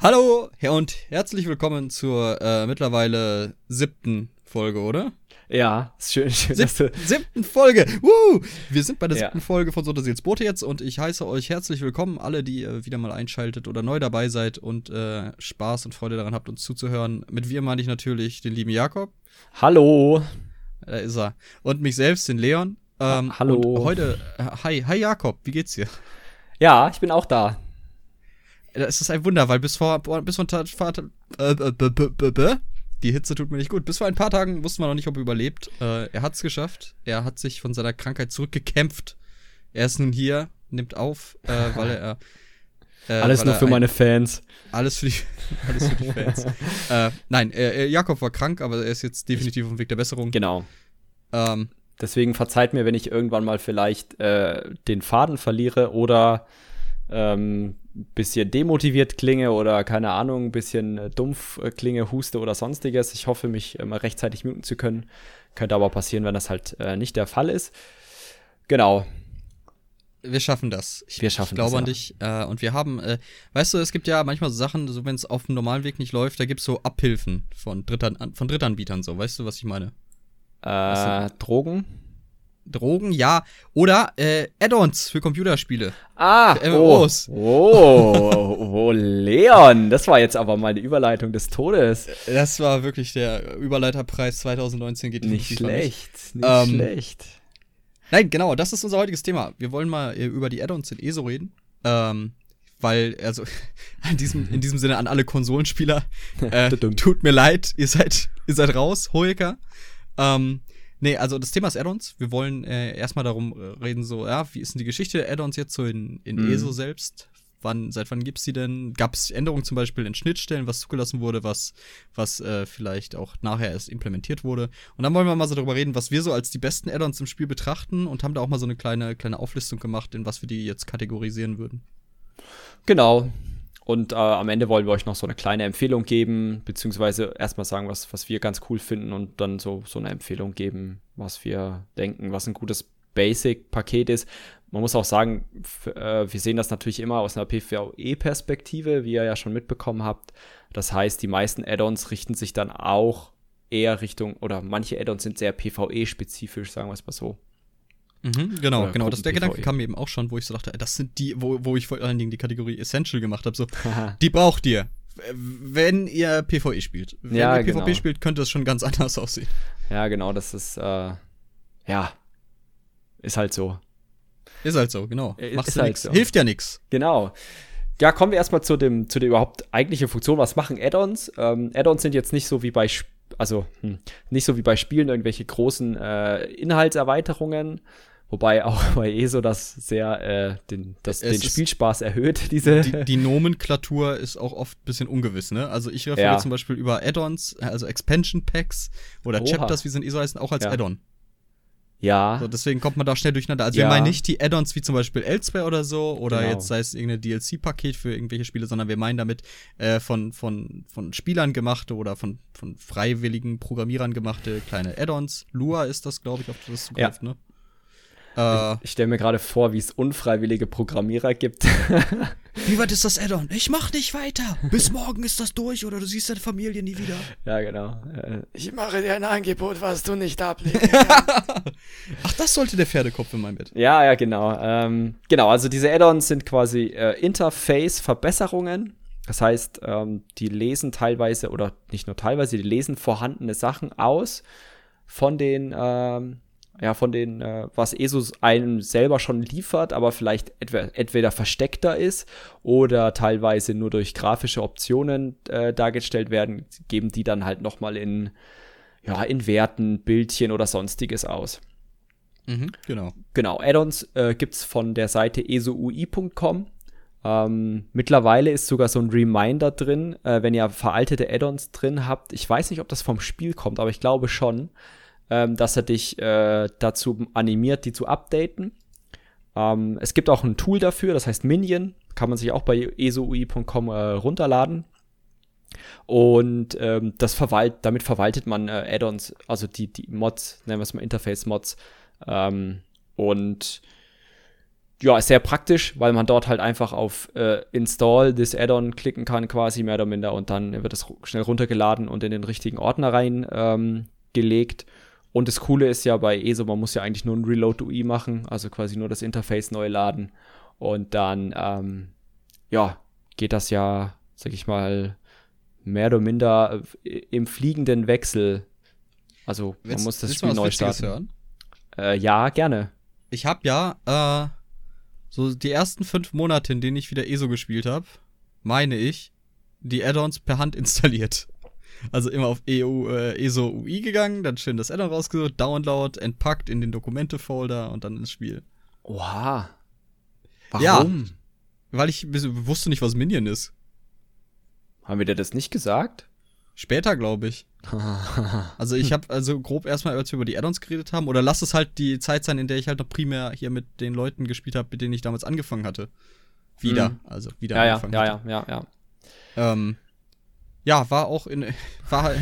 Hallo und herzlich willkommen zur äh, mittlerweile siebten Folge, oder? Ja, ist schön, schön. Sieb siebten Folge. Woo! Wir sind bei der siebten ja. Folge von Sotterseels Boote jetzt und ich heiße euch herzlich willkommen, alle, die äh, wieder mal einschaltet oder neu dabei seid und äh, Spaß und Freude daran habt, uns zuzuhören. Mit wir meine ich natürlich den lieben Jakob. Hallo. Da ist er. Und mich selbst, den Leon. Ähm, Hallo. Und heute, äh, hi, hi Jakob, wie geht's dir? Ja, ich bin auch da. Es ist ein Wunder, weil bis vor, bis vor, vor äh, äh, die Hitze tut mir nicht gut. Bis vor ein paar Tagen wussten wir noch nicht, ob er überlebt. Äh, er hat es geschafft. Er hat sich von seiner Krankheit zurückgekämpft. Er ist nun hier, nimmt auf, äh, weil er. Äh, alles nur für ein, meine Fans. Alles für die, alles für die Fans. äh, nein, Jakob war krank, aber er ist jetzt definitiv auf dem Weg der Besserung. Genau. Ähm, Deswegen verzeiht mir, wenn ich irgendwann mal vielleicht äh, den Faden verliere oder ähm, bisschen demotiviert klinge oder keine Ahnung, ein bisschen äh, dumpf äh, klinge, huste oder sonstiges. Ich hoffe, mich äh, rechtzeitig muten zu können. Könnte aber passieren, wenn das halt äh, nicht der Fall ist. Genau. Wir schaffen das. Ich, wir schaffen ich glaube das, an dich. Äh, und wir haben, äh, weißt du, es gibt ja manchmal so Sachen, so wenn es auf dem normalen Weg nicht läuft, da gibt es so Abhilfen von, Drittan von Drittanbietern, so. Weißt du, was ich meine? Äh, Drogen? Drogen, ja. Oder äh, Add-ons für Computerspiele. Ah, für MMOs. Oh, oh, oh, Leon, das war jetzt aber mal die Überleitung des Todes. Das war wirklich der Überleiterpreis 2019 geht nicht schlecht, nicht, ähm, schlecht. Nein, genau, das ist unser heutiges Thema. Wir wollen mal äh, über die Add-ons in ESO reden. Ähm, weil, also, in diesem, in diesem Sinne an alle Konsolenspieler, äh, tut mir leid, ihr seid, ihr seid raus, Hoeker. Ähm, Nee, also das Thema ist Add-ons. Wir wollen äh, erstmal darum äh, reden, so, ja, wie ist denn die Geschichte der Add-ons jetzt so in, in mhm. ESO selbst? Wann, seit wann gibt's die denn? Gab es Änderungen zum Beispiel in Schnittstellen, was zugelassen wurde, was, was äh, vielleicht auch nachher erst implementiert wurde? Und dann wollen wir mal so darüber reden, was wir so als die besten Add-ons im Spiel betrachten und haben da auch mal so eine kleine, kleine Auflistung gemacht, in was wir die jetzt kategorisieren würden. Genau, und äh, am Ende wollen wir euch noch so eine kleine Empfehlung geben, beziehungsweise erstmal sagen, was, was wir ganz cool finden und dann so, so eine Empfehlung geben, was wir denken, was ein gutes Basic-Paket ist. Man muss auch sagen, äh, wir sehen das natürlich immer aus einer PvE-Perspektive, wie ihr ja schon mitbekommen habt. Das heißt, die meisten Add-ons richten sich dann auch eher Richtung, oder manche Add-ons sind sehr PvE-spezifisch, sagen wir es mal so. Mhm, genau, Oder genau. Das, der Gedanke kam mir eben auch schon, wo ich so dachte, das sind die, wo, wo ich vor allen Dingen die Kategorie Essential gemacht habe. So, die braucht ihr, wenn ihr PvE spielt. Wenn ja, ihr PvP genau. spielt, könnte es schon ganz anders aussehen. Ja, genau, das ist, äh, ja, ist halt so. Ist halt so, genau. Äh, Machst halt nichts. So. Hilft ja nichts. Genau. Ja, kommen wir erstmal zu dem, zu der überhaupt eigentlichen Funktion. Was machen Add-ons? Ähm, Add-ons sind jetzt nicht so wie bei, also hm, nicht so wie bei Spielen irgendwelche großen äh, Inhaltserweiterungen, Wobei auch bei ESO das sehr äh, den, das, den Spielspaß erhöht, diese. Die, die, Nomenklatur ist auch oft ein bisschen ungewiss, ne? Also ich referiere ja. zum Beispiel über Add-ons, also Expansion Packs oder Oha. Chapters, wie sie in ESO heißen, auch als ja. Add-on. Ja. So, deswegen kommt man da schnell durcheinander. Also ja. wir meinen nicht die Add-ons wie zum Beispiel Elsewhere oder so oder genau. jetzt sei es irgendein DLC-Paket für irgendwelche Spiele, sondern wir meinen damit äh, von, von, von Spielern gemachte oder von, von freiwilligen Programmierern gemachte kleine Add-ons. Lua ist das, glaube ich, auf das zugreift, ja. ne? Äh, ich, ich stelle mir gerade vor, wie es unfreiwillige Programmierer gibt. wie weit ist das Addon? Ich mach nicht weiter. Bis morgen ist das durch oder du siehst deine Familie nie wieder. Ja, genau. Äh, ich mache dir ein Angebot, was du nicht ablegst. Ach, das sollte der Pferdekopf in meinem Bett. Ja, ja, genau. Ähm, genau, also diese Add-ons sind quasi äh, Interface-Verbesserungen. Das heißt, ähm, die lesen teilweise oder nicht nur teilweise, die lesen vorhandene Sachen aus von den ähm, ja, von den, äh, was ESUS einem selber schon liefert, aber vielleicht entweder, entweder versteckter ist oder teilweise nur durch grafische Optionen äh, dargestellt werden, geben die dann halt nochmal in, ja, in Werten, Bildchen oder sonstiges aus. Mhm, genau. Genau, Add-ons äh, gibt's von der Seite esoui.com. Ähm, mittlerweile ist sogar so ein Reminder drin, äh, wenn ihr veraltete Add-ons drin habt. Ich weiß nicht, ob das vom Spiel kommt, aber ich glaube schon ähm, dass er dich äh, dazu animiert, die zu updaten. Ähm, es gibt auch ein Tool dafür, das heißt Minion, kann man sich auch bei esoi.com äh, runterladen. Und ähm, das verwalt, damit verwaltet man äh, Add-ons, also die, die Mods, nennen wir es mal Interface-Mods. Ähm, und ja, sehr praktisch, weil man dort halt einfach auf äh, Install this Add-on klicken kann, quasi mehr oder minder, und dann wird es schnell runtergeladen und in den richtigen Ordner rein ähm. Und das Coole ist ja bei ESO, man muss ja eigentlich nur ein Reload UI machen, also quasi nur das Interface neu laden. Und dann, ähm, ja, geht das ja, sag ich mal, mehr oder minder im fliegenden Wechsel. Also man willst, muss das Spiel neu starten. Hören? Äh, ja, gerne. Ich habe ja äh, so die ersten fünf Monate, in denen ich wieder ESO gespielt habe, meine ich, die Add-ons per Hand installiert. Also immer auf EU, äh, ESO UI gegangen, dann schön das Add-on rausgesucht, Download, entpackt in den Dokumente-Folder und dann ins Spiel. Oha. Warum? Ja, weil ich wusste nicht, was Minion ist. Haben wir dir das nicht gesagt? Später, glaube ich. also ich habe also grob erstmal, als wir über die Addons geredet haben, oder lass es halt die Zeit sein, in der ich halt noch primär hier mit den Leuten gespielt habe, mit denen ich damals angefangen hatte. Wieder, mhm. also wieder ja, angefangen ja, hatte. Ja, ja, ja, ähm, ja, war auch in, war,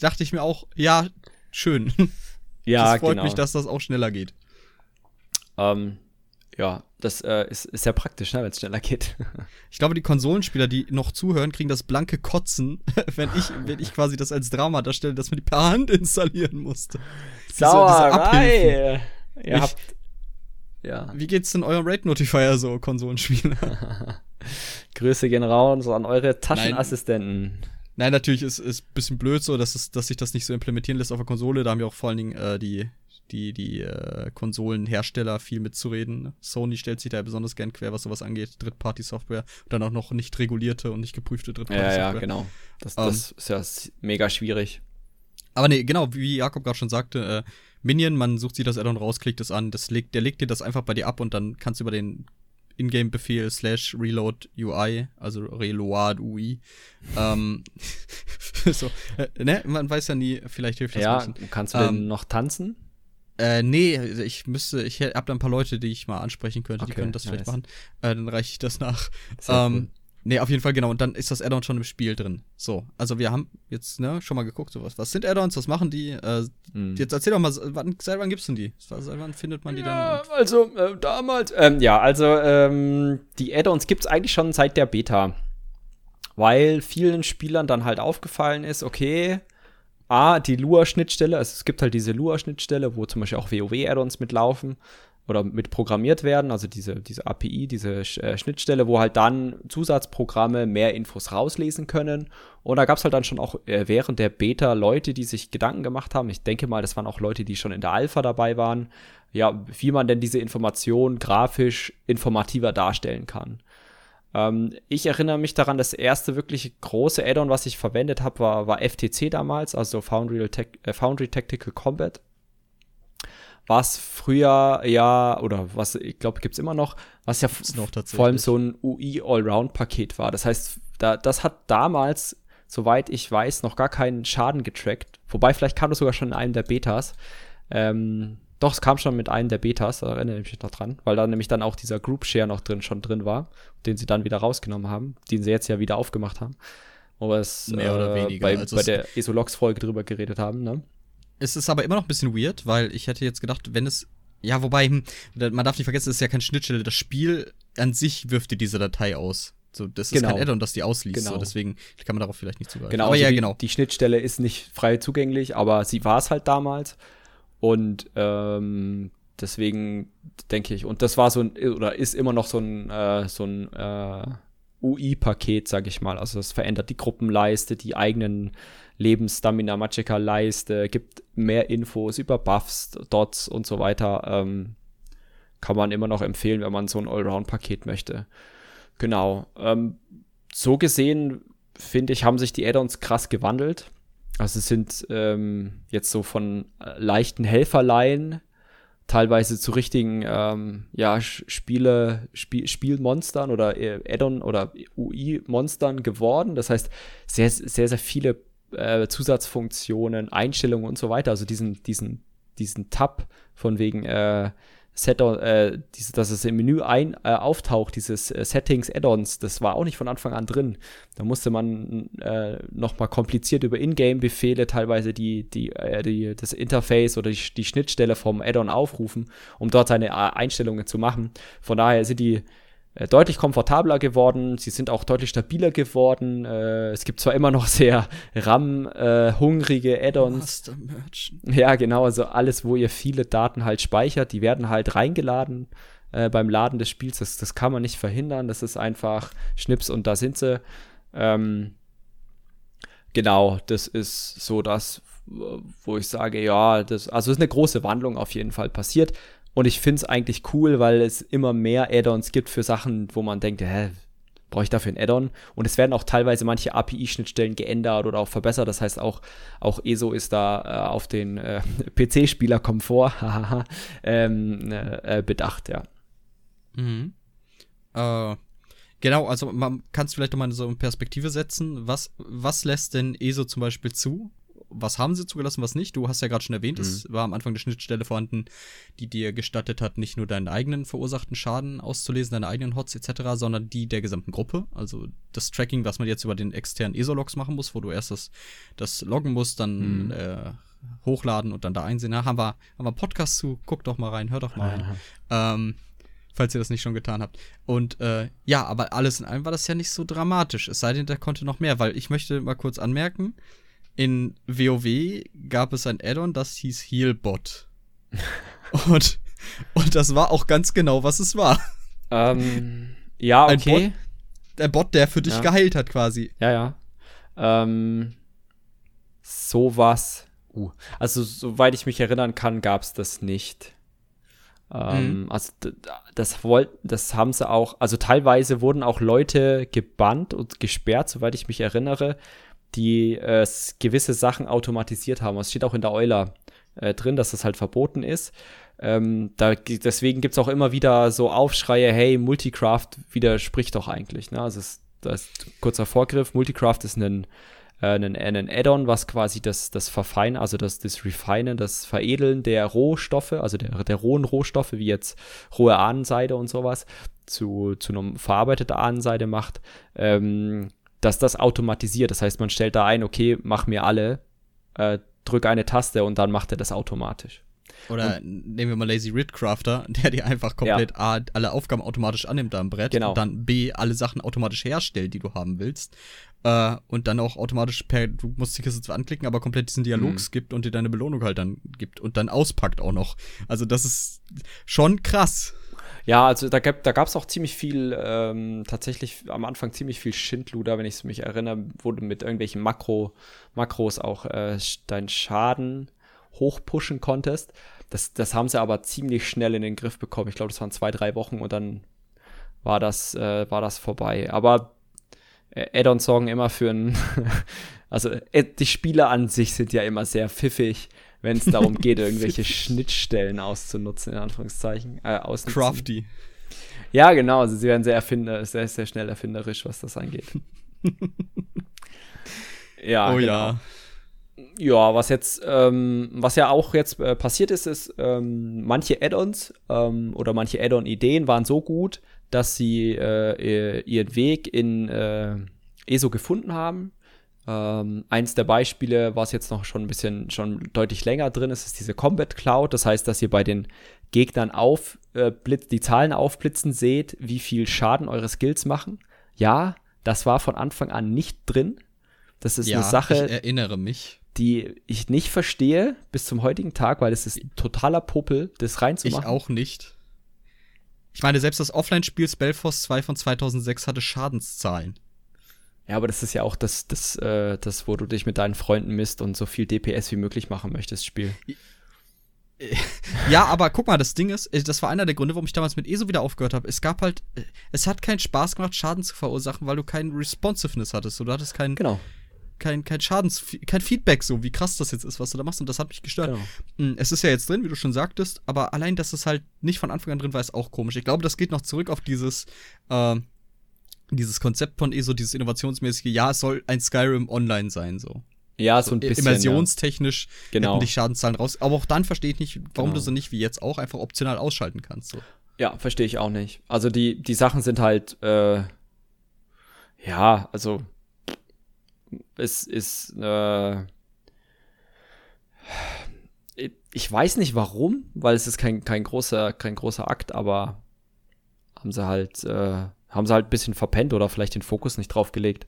dachte ich mir auch, ja, schön. Ja, das freut genau. mich, dass das auch schneller geht. Ähm, ja, das äh, ist, ist sehr praktisch, ne, wenn es schneller geht. ich glaube, die Konsolenspieler, die noch zuhören, kriegen das blanke Kotzen, wenn ich, wenn ich quasi das als Drama darstelle, dass man die per Hand installieren musste. Sauerei! Diese, Ihr ich, habt, ja. Wie geht's denn eurem Rate Notifier so, Konsolenspieler? Grüße gehen raus an eure Taschenassistenten. Nein. Nein, natürlich ist es ein bisschen blöd so, dass, es, dass sich das nicht so implementieren lässt auf der Konsole. Da haben wir auch vor allen Dingen äh, die, die, die äh, Konsolenhersteller viel mitzureden. Sony stellt sich da besonders gern quer, was sowas angeht. Drittparty-Software und dann auch noch nicht regulierte und nicht geprüfte Drittparty-Software. Ja, ja, genau. Das, das ähm, ist ja mega schwierig. Aber nee, genau, wie Jakob gerade schon sagte, äh, Minion, man sucht sich das Addon raus, klickt es an, das legt, der legt dir das einfach bei dir ab und dann kannst du über den Ingame-Befehl slash reload UI, also reload UI, ähm, so, äh, ne, man weiß ja nie, vielleicht hilft das Ja, kannst du ähm, denn noch tanzen? Äh, nee, ich müsste, ich hab da ein paar Leute, die ich mal ansprechen könnte, okay, die können das nice. vielleicht machen. Äh, dann reiche ich das nach. Ähm, cool. Nee, auf jeden Fall, genau. Und dann ist das Addon schon im Spiel drin. So, also wir haben jetzt ne, schon mal geguckt, so was, was sind Addons, was machen die? Äh, mhm. Jetzt erzähl doch mal, wann, seit wann gibt's denn die? Seit wann findet man die ja, dann? Also, äh, damals, ähm, ja, also ähm, die Addons gibt's eigentlich schon seit der Beta. Weil vielen Spielern dann halt aufgefallen ist, okay, A, die Lua-Schnittstelle, also es gibt halt diese Lua-Schnittstelle, wo zum Beispiel auch WoW-Add-ons mitlaufen oder mit programmiert werden, also diese, diese API, diese äh, Schnittstelle, wo halt dann Zusatzprogramme mehr Infos rauslesen können. Und da gab es halt dann schon auch äh, während der Beta Leute, die sich Gedanken gemacht haben. Ich denke mal, das waren auch Leute, die schon in der Alpha dabei waren. Ja, wie man denn diese Information grafisch informativer darstellen kann. Ähm, ich erinnere mich daran, das erste wirklich große Add-on, was ich verwendet habe, war, war FTC damals, also Foundry, Te äh, Foundry Tactical Combat. Was früher ja, oder was ich glaube, gibt es immer noch, was ja vor allem so ein UI Allround-Paket war. Das heißt, da, das hat damals, soweit ich weiß, noch gar keinen Schaden getrackt. Wobei, vielleicht kam das sogar schon in einem der Betas. Ähm, doch, es kam schon mit einem der Betas, da erinnere ich mich noch dran, weil da nämlich dann auch dieser Group Share noch drin schon drin war, den sie dann wieder rausgenommen haben, den sie jetzt ja wieder aufgemacht haben. Aber es Mehr oder äh, weniger. Bei, also bei der Esolox-Folge drüber geredet haben, ne? Es ist aber immer noch ein bisschen weird, weil ich hätte jetzt gedacht, wenn es. Ja, wobei, hm, man darf nicht vergessen, es ist ja keine Schnittstelle. Das Spiel an sich wirft dir diese Datei aus. So, das genau. ist kein genau. Add-on, das die ausliest. Genau. So, deswegen kann man darauf vielleicht nicht zugreifen. Genau, aber also ja, die, genau. Die Schnittstelle ist nicht frei zugänglich, aber sie war es halt damals. Und ähm, deswegen denke ich, und das war so ein, oder ist immer noch so ein, äh, so ein äh, UI-Paket, sag ich mal. Also das verändert die Gruppenleiste, die eigenen Lebensstamina Magicka Leiste, gibt mehr Infos über Buffs, Dots und so weiter. Ähm, kann man immer noch empfehlen, wenn man so ein Allround-Paket möchte. Genau. Ähm, so gesehen, finde ich, haben sich die Add-ons krass gewandelt. Also sind ähm, jetzt so von äh, leichten Helferlein teilweise zu richtigen ähm, ja, Spiele, Spiel, Spielmonstern oder äh, Add-on oder UI-Monstern geworden. Das heißt, sehr, sehr, sehr viele äh, Zusatzfunktionen, Einstellungen und so weiter. Also diesen, diesen, diesen Tab von wegen äh, Set äh, diese, dass es im Menü ein, äh, auftaucht, dieses äh, Settings Add-ons, das war auch nicht von Anfang an drin. Da musste man äh, nochmal kompliziert über Ingame-Befehle teilweise die, die, äh, die, das Interface oder die, die Schnittstelle vom Add-on aufrufen, um dort seine äh, Einstellungen zu machen. Von daher sind die deutlich komfortabler geworden, sie sind auch deutlich stabiler geworden. Äh, es gibt zwar immer noch sehr RAM-hungrige äh, Add-ons. Ja, genau, also alles, wo ihr viele Daten halt speichert, die werden halt reingeladen äh, beim Laden des Spiels. Das, das kann man nicht verhindern. Das ist einfach Schnips und da sind sie. Ähm, genau, das ist so das, wo ich sage, ja, das, also ist eine große Wandlung auf jeden Fall passiert. Und ich finde es eigentlich cool, weil es immer mehr Add-ons gibt für Sachen, wo man denkt, hä, brauche ich dafür ein Add-on? Und es werden auch teilweise manche API-Schnittstellen geändert oder auch verbessert. Das heißt, auch, auch ESO ist da äh, auf den äh, PC-Spieler-Komfort ähm, äh, bedacht, ja. Mhm. Äh, genau, also man kann es vielleicht nochmal so in Perspektive setzen. Was, was lässt denn ESO zum Beispiel zu? Was haben sie zugelassen, was nicht. Du hast ja gerade schon erwähnt, mhm. es war am Anfang eine Schnittstelle vorhanden, die dir gestattet hat, nicht nur deinen eigenen verursachten Schaden auszulesen, deine eigenen Hots etc., sondern die der gesamten Gruppe. Also das Tracking, was man jetzt über den externen ESO-Logs machen muss, wo du erst das, das loggen musst, dann mhm. äh, hochladen und dann da einsehen. Da haben wir, haben wir einen Podcast zu, guck doch mal rein, hör doch mal rein. Ähm, falls ihr das nicht schon getan habt. Und äh, ja, aber alles in allem war das ja nicht so dramatisch. Es sei denn, der konnte noch mehr, weil ich möchte mal kurz anmerken, in WoW gab es ein Add-on, das hieß Healbot. und, und das war auch ganz genau, was es war. Ähm, ja, okay. Ein Bot, ein Bot, der für dich ja. geheilt hat, quasi. Ja, ja. Ähm, sowas. Uh. Also, soweit ich mich erinnern kann, gab es das nicht. Ähm, mhm. Also das wollten, das haben sie auch, also teilweise wurden auch Leute gebannt und gesperrt, soweit ich mich erinnere, die äh, gewisse Sachen automatisiert haben. Es steht auch in der Euler äh, drin, dass das halt verboten ist. Ähm, da, deswegen gibt es auch immer wieder so Aufschreie, hey, Multicraft widerspricht doch eigentlich. Ne? Also es, das ist kurzer Vorgriff, Multicraft ist ein, äh, ein, ein Add-on, was quasi das, das Verfeinen, also das, das Refinen, das Veredeln der Rohstoffe, also der, der rohen Rohstoffe, wie jetzt rohe Ahnenseide und sowas, zu, zu einer verarbeiteten Ahnenseide macht. Ähm, dass das automatisiert. Das heißt, man stellt da ein, okay, mach mir alle, äh, drück eine Taste und dann macht er das automatisch. Oder und, nehmen wir mal Lazy Rid Crafter, der dir einfach komplett ja. A, alle Aufgaben automatisch annimmt am Brett genau. und dann B, alle Sachen automatisch herstellt, die du haben willst. Äh, und dann auch automatisch per, du musst die Kiste zwar anklicken, aber komplett diesen Dialog mhm. skippt und dir deine Belohnung halt dann gibt und dann auspackt auch noch. Also das ist schon krass. Ja, also da, gab, da gab es auch ziemlich viel, ähm, tatsächlich am Anfang ziemlich viel Schindluder, wenn ich mich erinnere, du mit irgendwelchen Makro, Makros auch äh, deinen Schaden hochpushen konntest. Das, das haben sie aber ziemlich schnell in den Griff bekommen. Ich glaube, das waren zwei, drei Wochen und dann war das, äh, war das vorbei. Aber äh, Add-ons sorgen immer für ein, also äh, die Spieler an sich sind ja immer sehr pfiffig wenn es darum geht, irgendwelche Schnittstellen auszunutzen, in Anführungszeichen. Äh, Crafty. Ja, genau. Also sie werden sehr, erfinder, sehr, sehr schnell erfinderisch, was das angeht. ja. Oh genau. ja. Ja, was jetzt, ähm, was ja auch jetzt äh, passiert ist, ist, ähm, manche Add-ons ähm, oder manche Add-on-Ideen waren so gut, dass sie äh, ihren Weg in äh, ESO gefunden haben ähm, eins der Beispiele, was jetzt noch schon ein bisschen, schon deutlich länger drin ist, ist diese Combat Cloud. Das heißt, dass ihr bei den Gegnern auf, äh, blitz, die Zahlen aufblitzen seht, wie viel Schaden eure Skills machen. Ja, das war von Anfang an nicht drin. Das ist ja, eine Sache. Ich erinnere mich. Die ich nicht verstehe bis zum heutigen Tag, weil es ist totaler Popel, das reinzumachen. Ich auch nicht. Ich meine, selbst das Offline-Spiel Spellforce 2 von 2006 hatte Schadenszahlen. Ja, aber das ist ja auch das, das, äh, das, wo du dich mit deinen Freunden misst und so viel DPS wie möglich machen möchtest, Spiel. Ja, aber guck mal, das Ding ist, äh, das war einer der Gründe, warum ich damals mit ESO wieder aufgehört habe. Es gab halt, äh, es hat keinen Spaß gemacht, Schaden zu verursachen, weil du kein Responsiveness hattest. Du hattest kein, genau. kein, kein Schadens, kein Feedback, so wie krass das jetzt ist, was du da machst. Und das hat mich gestört. Genau. Hm, es ist ja jetzt drin, wie du schon sagtest, aber allein, dass es halt nicht von Anfang an drin war, ist auch komisch. Ich glaube, das geht noch zurück auf dieses, äh, dieses Konzept von ESO, dieses innovationsmäßige, ja, es soll ein Skyrim online sein, so. Ja, so ein bisschen. Immersionstechnisch ja. genau. die Schadenszahlen raus. Aber auch dann verstehe ich nicht, warum genau. du sie nicht wie jetzt auch einfach optional ausschalten kannst. So. Ja, verstehe ich auch nicht. Also die, die Sachen sind halt, äh, ja, also es ist, äh, ich weiß nicht warum, weil es ist kein, kein großer, kein großer Akt, aber haben sie halt, äh, haben sie halt ein bisschen verpennt oder vielleicht den Fokus nicht drauf gelegt.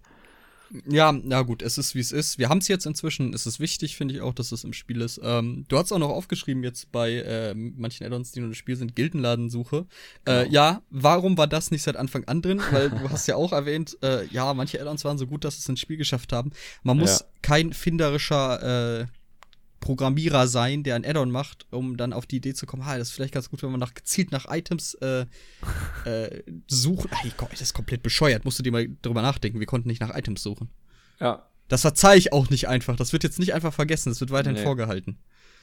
Ja, na gut, es ist wie es ist. Wir haben es jetzt inzwischen. Es ist wichtig, finde ich auch, dass es im Spiel ist. Ähm, du hast auch noch aufgeschrieben jetzt bei äh, manchen Addons, die nur im Spiel sind, Gildenladensuche. Äh, genau. Äh, ja, warum war das nicht seit Anfang an drin? Weil du hast ja auch erwähnt, äh, ja, manche Addons waren so gut, dass es ins Spiel geschafft haben. Man muss ja. kein finderischer äh, Programmierer sein, der ein Addon macht, um dann auf die Idee zu kommen, ha, das ist vielleicht ganz gut, wenn man nach, gezielt nach Items äh, äh, sucht. Ey, Gott, das ist komplett bescheuert. Musst du dir mal drüber nachdenken. Wir konnten nicht nach Items suchen. Ja. Das verzeih ich auch nicht einfach. Das wird jetzt nicht einfach vergessen. Das wird weiterhin nee. vorgehalten.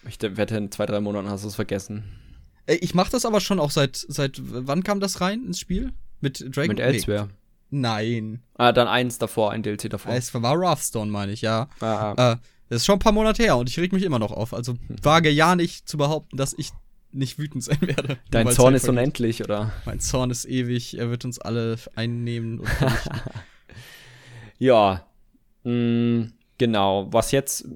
Ich wette, in zwei, drei Monaten hast du es vergessen. Ich mach das aber schon auch seit, seit, wann kam das rein ins Spiel? Mit Dragon? Mit Elsewhere. Nee. Nein. Ah, dann eins davor, ein DLC davor. Es war Wrathstone, meine ich, ja. Ah, ah. Äh, das ist schon ein paar Monate her und ich reg mich immer noch auf. Also wage ja nicht zu behaupten, dass ich nicht wütend sein werde. Dein Zorn ist unendlich, oder? Mein Zorn ist ewig, er wird uns alle einnehmen Ja. Mh, mm, genau. Was jetzt,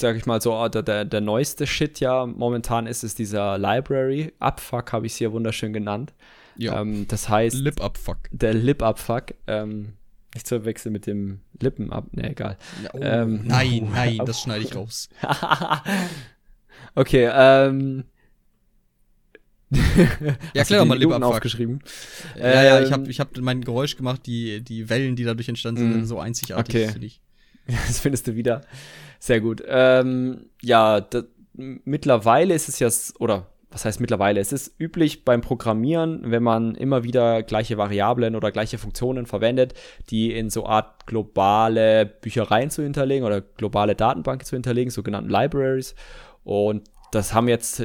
sag ich mal so, der, der, der neueste Shit ja momentan ist, ist dieser Library. Abfuck habe ich es hier wunderschön genannt. Ja. Ähm, das heißt. Lip-Abfuck. Der Lip-Abfuck. Ähm, nicht zu wechseln mit dem Lippen ab. Ne, egal. Oh, ähm, nein, nein, das schneide ich raus. okay, ähm. ja, klar, mal Lippen aufgeschrieben. Ja, ja, ich habe ähm, ich hab mein Geräusch gemacht, die, die Wellen, die dadurch entstanden sind, sind mm, so einzigartig. Okay. Find ich. Das findest du wieder. Sehr gut. Ähm, ja, da, mittlerweile ist es ja, oder was heißt mittlerweile? Es ist üblich beim Programmieren, wenn man immer wieder gleiche Variablen oder gleiche Funktionen verwendet, die in so Art globale Büchereien zu hinterlegen oder globale Datenbanken zu hinterlegen, sogenannten Libraries. Und das haben jetzt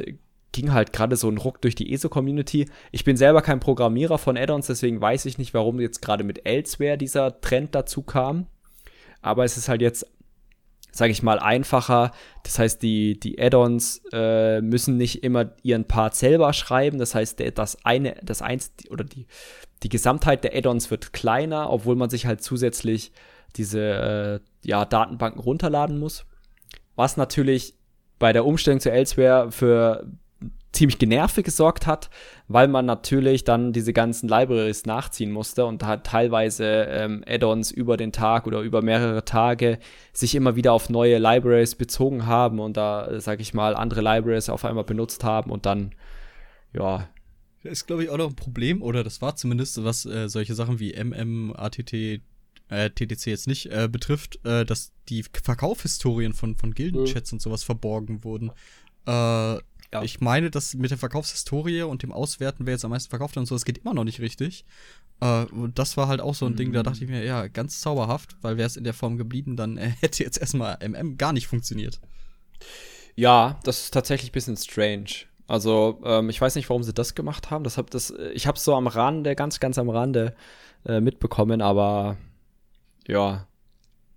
ging halt gerade so ein Ruck durch die ESO-Community. Ich bin selber kein Programmierer von Add-ons, deswegen weiß ich nicht, warum jetzt gerade mit Elsewhere dieser Trend dazu kam. Aber es ist halt jetzt sage ich mal, einfacher. Das heißt, die, die Add-ons äh, müssen nicht immer ihren Part selber schreiben. Das heißt, der, das eine, das eins oder die, die Gesamtheit der Add-ons wird kleiner, obwohl man sich halt zusätzlich diese äh, ja, Datenbanken runterladen muss. Was natürlich bei der Umstellung zu Elsewhere für ziemlich genervt gesorgt hat, weil man natürlich dann diese ganzen Libraries nachziehen musste und hat teilweise ähm, Add-ons über den Tag oder über mehrere Tage sich immer wieder auf neue Libraries bezogen haben und da, sag ich mal, andere Libraries auf einmal benutzt haben und dann, ja. Das ist, glaube ich, auch noch ein Problem, oder das war zumindest, was äh, solche Sachen wie MM, ATT, äh, TTC jetzt nicht äh, betrifft, äh, dass die Verkaufshistorien von, von Gildenchats mhm. und sowas verborgen wurden. Äh, ja. Ich meine, dass mit der Verkaufshistorie und dem Auswerten, wer jetzt am meisten verkauft hat und so, das geht immer noch nicht richtig. Äh, und das war halt auch so ein mhm. Ding, da dachte ich mir, ja, ganz zauberhaft, weil wäre es in der Form geblieben, dann äh, hätte jetzt erstmal MM gar nicht funktioniert. Ja, das ist tatsächlich ein bisschen strange. Also, ähm, ich weiß nicht, warum sie das gemacht haben. Das hab das, ich habe es so am Rande, ganz, ganz am Rande äh, mitbekommen, aber ja,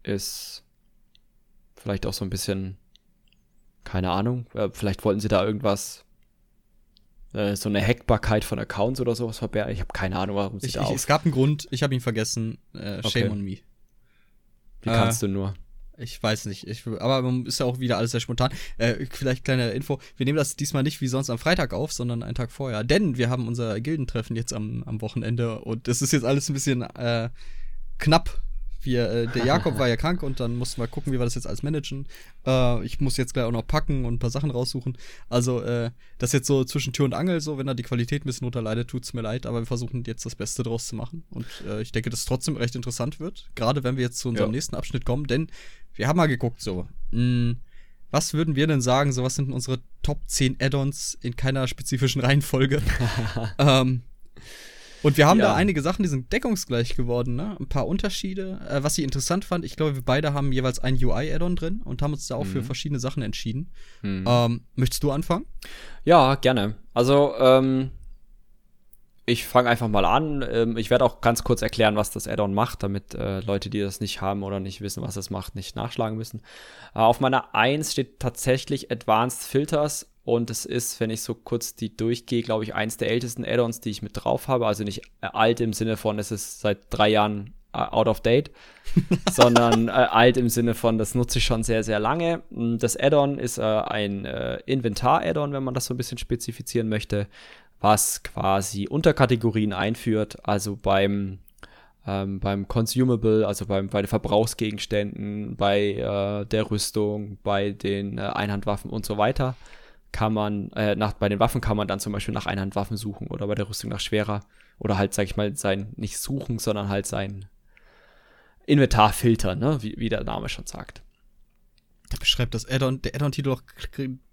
ist vielleicht auch so ein bisschen keine Ahnung. Äh, vielleicht wollten sie da irgendwas, äh, so eine Hackbarkeit von Accounts oder sowas verbergen. Ich habe keine Ahnung, warum sie ich, da ich, Es gab einen Grund, ich habe ihn vergessen. Äh, shame okay. on me. Wie kannst äh, du nur? Ich weiß nicht. Ich, aber ist ja auch wieder alles sehr spontan. Äh, vielleicht kleine Info. Wir nehmen das diesmal nicht wie sonst am Freitag auf, sondern einen Tag vorher. Denn wir haben unser Gildentreffen jetzt am, am Wochenende und es ist jetzt alles ein bisschen äh, knapp wir, äh, der Jakob war ja krank und dann mussten wir gucken, wie wir das jetzt alles managen. Äh, ich muss jetzt gleich auch noch packen und ein paar Sachen raussuchen. Also, äh, das jetzt so zwischen Tür und Angel, so, wenn da die Qualität ein bisschen unterleidet, tut's mir leid, aber wir versuchen jetzt das Beste draus zu machen. Und äh, ich denke, dass es trotzdem recht interessant wird. Gerade wenn wir jetzt zu unserem ja. nächsten Abschnitt kommen, denn wir haben mal geguckt, so, mh, hm, was würden wir denn sagen? So, was sind unsere Top 10 Add-ons in keiner spezifischen Reihenfolge? ähm, und wir haben ja. da einige Sachen, die sind deckungsgleich geworden, ne? Ein paar Unterschiede. Äh, was ich interessant fand, ich glaube, wir beide haben jeweils ein UI-Add-on drin und haben uns da auch mhm. für verschiedene Sachen entschieden. Mhm. Ähm, möchtest du anfangen? Ja, gerne. Also, ähm, Ich fange einfach mal an. Ähm, ich werde auch ganz kurz erklären, was das Add-on macht, damit äh, Leute, die das nicht haben oder nicht wissen, was es macht, nicht nachschlagen müssen. Äh, auf meiner 1 steht tatsächlich Advanced Filters und es ist, wenn ich so kurz die durchgehe, glaube ich, eins der ältesten Add-ons, die ich mit drauf habe. Also nicht äh, alt im Sinne von, es ist seit drei Jahren out of date, sondern äh, alt im Sinne von, das nutze ich schon sehr, sehr lange. Das Add-on ist äh, ein äh, Inventar-Add-on, wenn man das so ein bisschen spezifizieren möchte was quasi Unterkategorien einführt, also beim ähm, beim Consumable, also beim, bei den Verbrauchsgegenständen, bei äh, der Rüstung, bei den äh, Einhandwaffen und so weiter, kann man, äh, nach, bei den Waffen kann man dann zum Beispiel nach Einhandwaffen suchen oder bei der Rüstung nach schwerer oder halt, sag ich mal, sein, nicht suchen, sondern halt sein Inventar filtern, ne? wie, wie der Name schon sagt. Da beschreibt das Addon, der Addon-Titel doch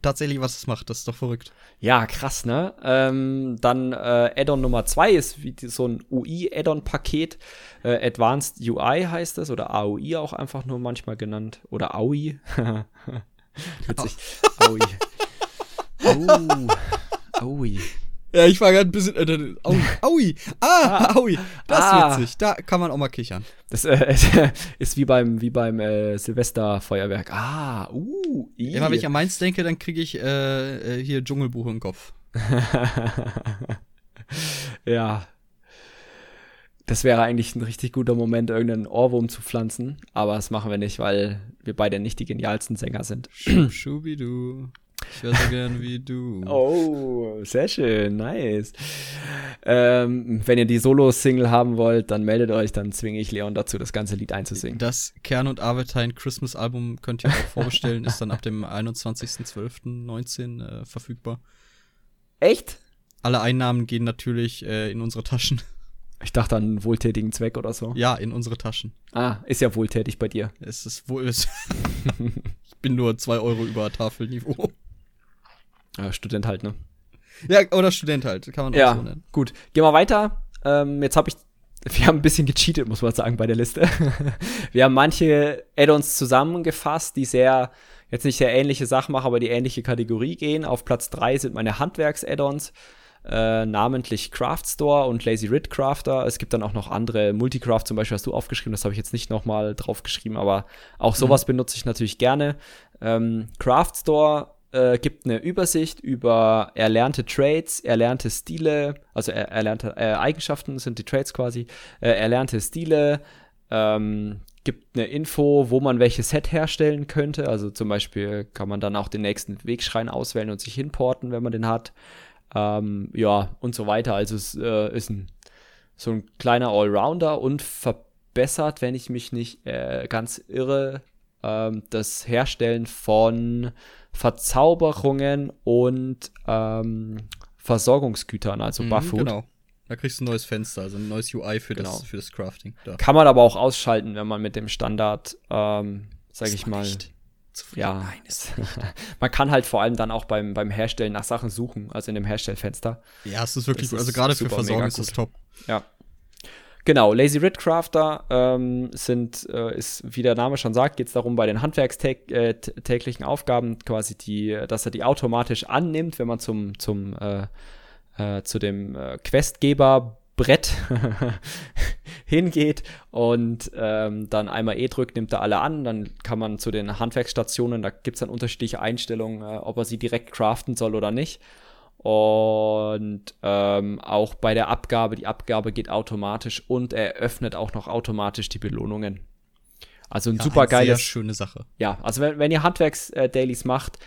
tatsächlich, was es macht. Das ist doch verrückt. Ja, krass, ne? Ähm, dann äh, Addon Nummer zwei ist wie so ein UI-Addon-Paket. Äh, Advanced UI heißt es oder AUI auch einfach nur manchmal genannt. Oder AUI. Witzig. AUI. Oh. AUI. Ja, ich war gerade ein bisschen. Äh, aui, aui, ah, ah, aui, das ah. ist witzig. Da kann man auch mal kichern. Das äh, ist wie beim, wie beim äh, Silvesterfeuerwerk. Ah, uh, i. Immer wenn ich an meins denke, dann kriege ich äh, äh, hier Dschungelbuch im Kopf. ja. Das wäre eigentlich ein richtig guter Moment, irgendeinen Ohrwurm zu pflanzen. Aber das machen wir nicht, weil wir beide nicht die genialsten Sänger sind. Schubidu. Ich wäre so gern wie du. Oh, sehr schön, nice. Ähm, wenn ihr die Solo-Single haben wollt, dann meldet euch, dann zwinge ich Leon dazu, das ganze Lied einzusingen. Das Kern und Avertine Christmas Album könnt ihr auch vorbestellen, ist dann ab dem 21.12.19 äh, verfügbar. Echt? Alle Einnahmen gehen natürlich äh, in unsere Taschen. Ich dachte an einen wohltätigen Zweck oder so. Ja, in unsere Taschen. Ah, ist ja wohltätig bei dir. Es ist wohl. ich bin nur zwei Euro über Tafelniveau. Ja, Student halt, ne? Ja, oder Student halt, kann man auch ja, so nennen. Gut, gehen wir weiter. Ähm, jetzt habe ich, wir haben ein bisschen gecheatet, muss man sagen, bei der Liste. wir haben manche Add-ons zusammengefasst, die sehr, jetzt nicht sehr ähnliche Sachen machen, aber die ähnliche Kategorie gehen. Auf Platz 3 sind meine Handwerks-Add-ons. Äh, namentlich Craft Store und Lazy Rid Crafter. Es gibt dann auch noch andere, Multicraft zum Beispiel hast du aufgeschrieben, das habe ich jetzt nicht nochmal draufgeschrieben, aber auch sowas mhm. benutze ich natürlich gerne. Ähm, Craft Store äh, gibt eine Übersicht über erlernte Trades, erlernte Stile, also er, erlernte äh, Eigenschaften sind die Trades quasi, äh, erlernte Stile, ähm, gibt eine Info, wo man welches Set herstellen könnte. Also zum Beispiel kann man dann auch den nächsten Wegschrein auswählen und sich hinporten, wenn man den hat. Ähm, ja, und so weiter. Also es äh, ist ein, so ein kleiner Allrounder und verbessert, wenn ich mich nicht äh, ganz irre, ähm, das Herstellen von Verzauberungen und ähm, Versorgungsgütern, also mhm, Bufffood. Genau. Da kriegst du ein neues Fenster, also ein neues UI für, genau. das, für das Crafting. Da. Kann man aber auch ausschalten, wenn man mit dem Standard, ähm, sag ich mal. Nicht. Ja, Nein, ist man kann halt vor allem dann auch beim, beim Herstellen nach Sachen suchen, also in dem Herstellfenster. Ja, es ist wirklich gut. Also gerade für Versorgung ist es top. Ja. Genau, Lazy Rid Crafter ähm, sind, äh, ist, wie der Name schon sagt, geht es darum, bei den handwerkstäglichen äh, Aufgaben quasi die, dass er die automatisch annimmt, wenn man zum, zum äh, äh, zu dem äh, Questgeber Brett hingeht und ähm, dann einmal E drückt, nimmt er alle an. Dann kann man zu den Handwerksstationen, da gibt es dann unterschiedliche Einstellungen, äh, ob er sie direkt craften soll oder nicht. Und ähm, auch bei der Abgabe, die Abgabe geht automatisch und er öffnet auch noch automatisch die Belohnungen. Also ein ja, super geiles. Sehr schöne Sache. Ja, also wenn, wenn ihr Handwerks-Dailies macht,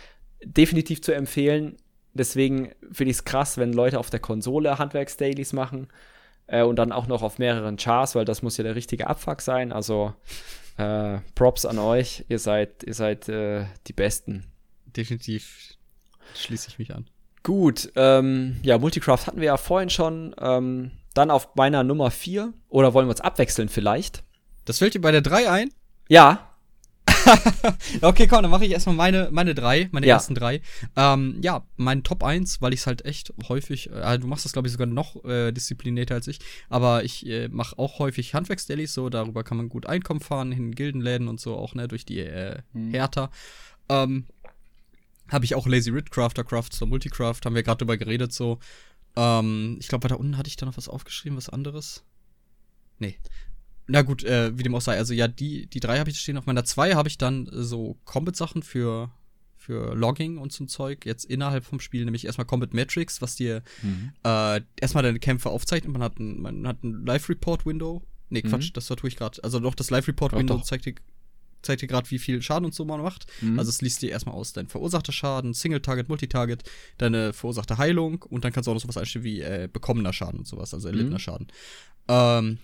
definitiv zu empfehlen. Deswegen finde ich es krass, wenn Leute auf der Konsole Handwerks-Dailies machen äh, und dann auch noch auf mehreren Chars, weil das muss ja der richtige Abfuck sein. Also äh, Props an euch, ihr seid, ihr seid äh, die Besten. Definitiv schließe ich mich an. Gut, ähm, ja, Multicraft hatten wir ja vorhin schon. Ähm, dann auf meiner Nummer 4. Oder wollen wir uns abwechseln vielleicht? Das fällt dir bei der 3 ein? Ja. okay, komm, dann mache ich erstmal meine, meine drei, meine ja. ersten drei. Ähm, ja, mein Top 1, weil ich es halt echt häufig, äh, du machst das, glaube ich, sogar noch äh, disziplinierter als ich, aber ich äh, mache auch häufig Handwerksdailies, so darüber kann man gut Einkommen fahren, in Gildenläden und so auch, ne, durch die äh, hm. Härter. Ähm, habe ich auch Lazy Rid Crafter, Crafts oder Multicraft, haben wir gerade drüber geredet, so. Ähm, ich glaube, weiter unten hatte ich da noch was aufgeschrieben, was anderes. Nee. Na gut, äh, wie dem auch sei. Also ja, die, die drei habe ich stehen. Auf meiner zwei habe ich dann so Combat-Sachen für, für Logging und so ein Zeug. Jetzt innerhalb vom Spiel, nämlich erstmal Combat Metrics, was dir mhm. äh, erstmal deine Kämpfe aufzeichnet. Man hat ein, man hat ein Live-Report-Window. Nee, Quatsch, mhm. das tue ich gerade. Also doch, das Live-Report-Window zeigt dir zeigt dir gerade, wie viel Schaden und so man macht. Mhm. Also es liest dir erstmal aus dein verursachter Schaden, Single-Target, Multitarget, deine verursachte Heilung und dann kannst du auch noch sowas einstellen wie äh, bekommener Schaden und sowas, also erlittener mhm. Schaden. Ähm,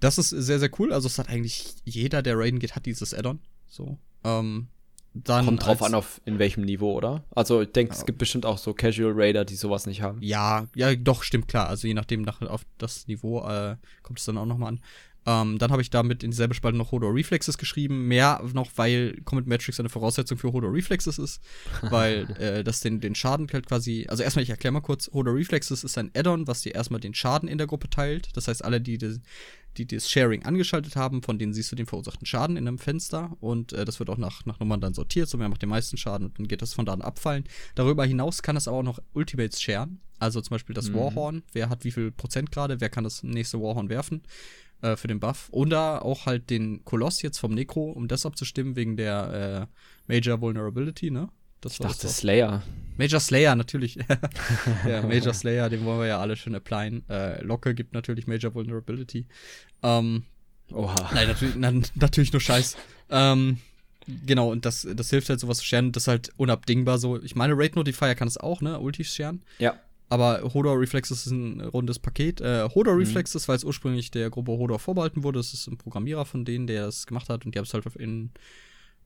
das ist sehr, sehr cool. Also es hat eigentlich jeder, der Raiden geht, hat dieses Add-on. So. Ähm, dann Kommt drauf an, auf in welchem Niveau, oder? Also ich denke, ja. es gibt bestimmt auch so Casual Raider, die sowas nicht haben. Ja, ja, doch, stimmt klar. Also je nachdem, nach, auf das Niveau äh, kommt es dann auch nochmal an. Ähm, dann habe ich damit in dieselbe Spalte noch Hodor Reflexes geschrieben. Mehr noch, weil Comet Matrix eine Voraussetzung für Hodor Reflexes ist. weil äh, das den, den Schaden halt quasi. Also erstmal, ich erkläre mal kurz: Hodor Reflexes ist ein Add-on, was dir erstmal den Schaden in der Gruppe teilt. Das heißt, alle, die, die, die das Sharing angeschaltet haben, von denen siehst du den verursachten Schaden in einem Fenster. Und äh, das wird auch nach, nach Nummern dann sortiert. So, wer macht den meisten Schaden und dann geht das von da an abfallen. Darüber hinaus kann es aber auch noch Ultimates sharen. Also zum Beispiel das mhm. Warhorn. Wer hat wie viel Prozent gerade? Wer kann das nächste Warhorn werfen? Äh, für den Buff. Oder auch halt den Koloss jetzt vom Necro, um das abzustimmen, wegen der äh, Major Vulnerability, ne? Das ich dachte Slayer. Major Slayer, natürlich. ja, Major Slayer, den wollen wir ja alle schon applyen. Äh, Locke gibt natürlich Major Vulnerability. Ähm, Oha. Nein, natürlich, na, natürlich nur Scheiß. ähm, genau, und das, das hilft halt sowas zu scheren. Das ist halt unabdingbar so. Ich meine, Raid Notifier kann es auch, ne? Ulti scheren. Ja. Aber Hodor Reflexes ist ein rundes Paket. Äh, Hodor mhm. Reflexes, weil es ursprünglich der Gruppe Hodor vorbehalten wurde, das ist ein Programmierer von denen, der das gemacht hat und die haben es halt in,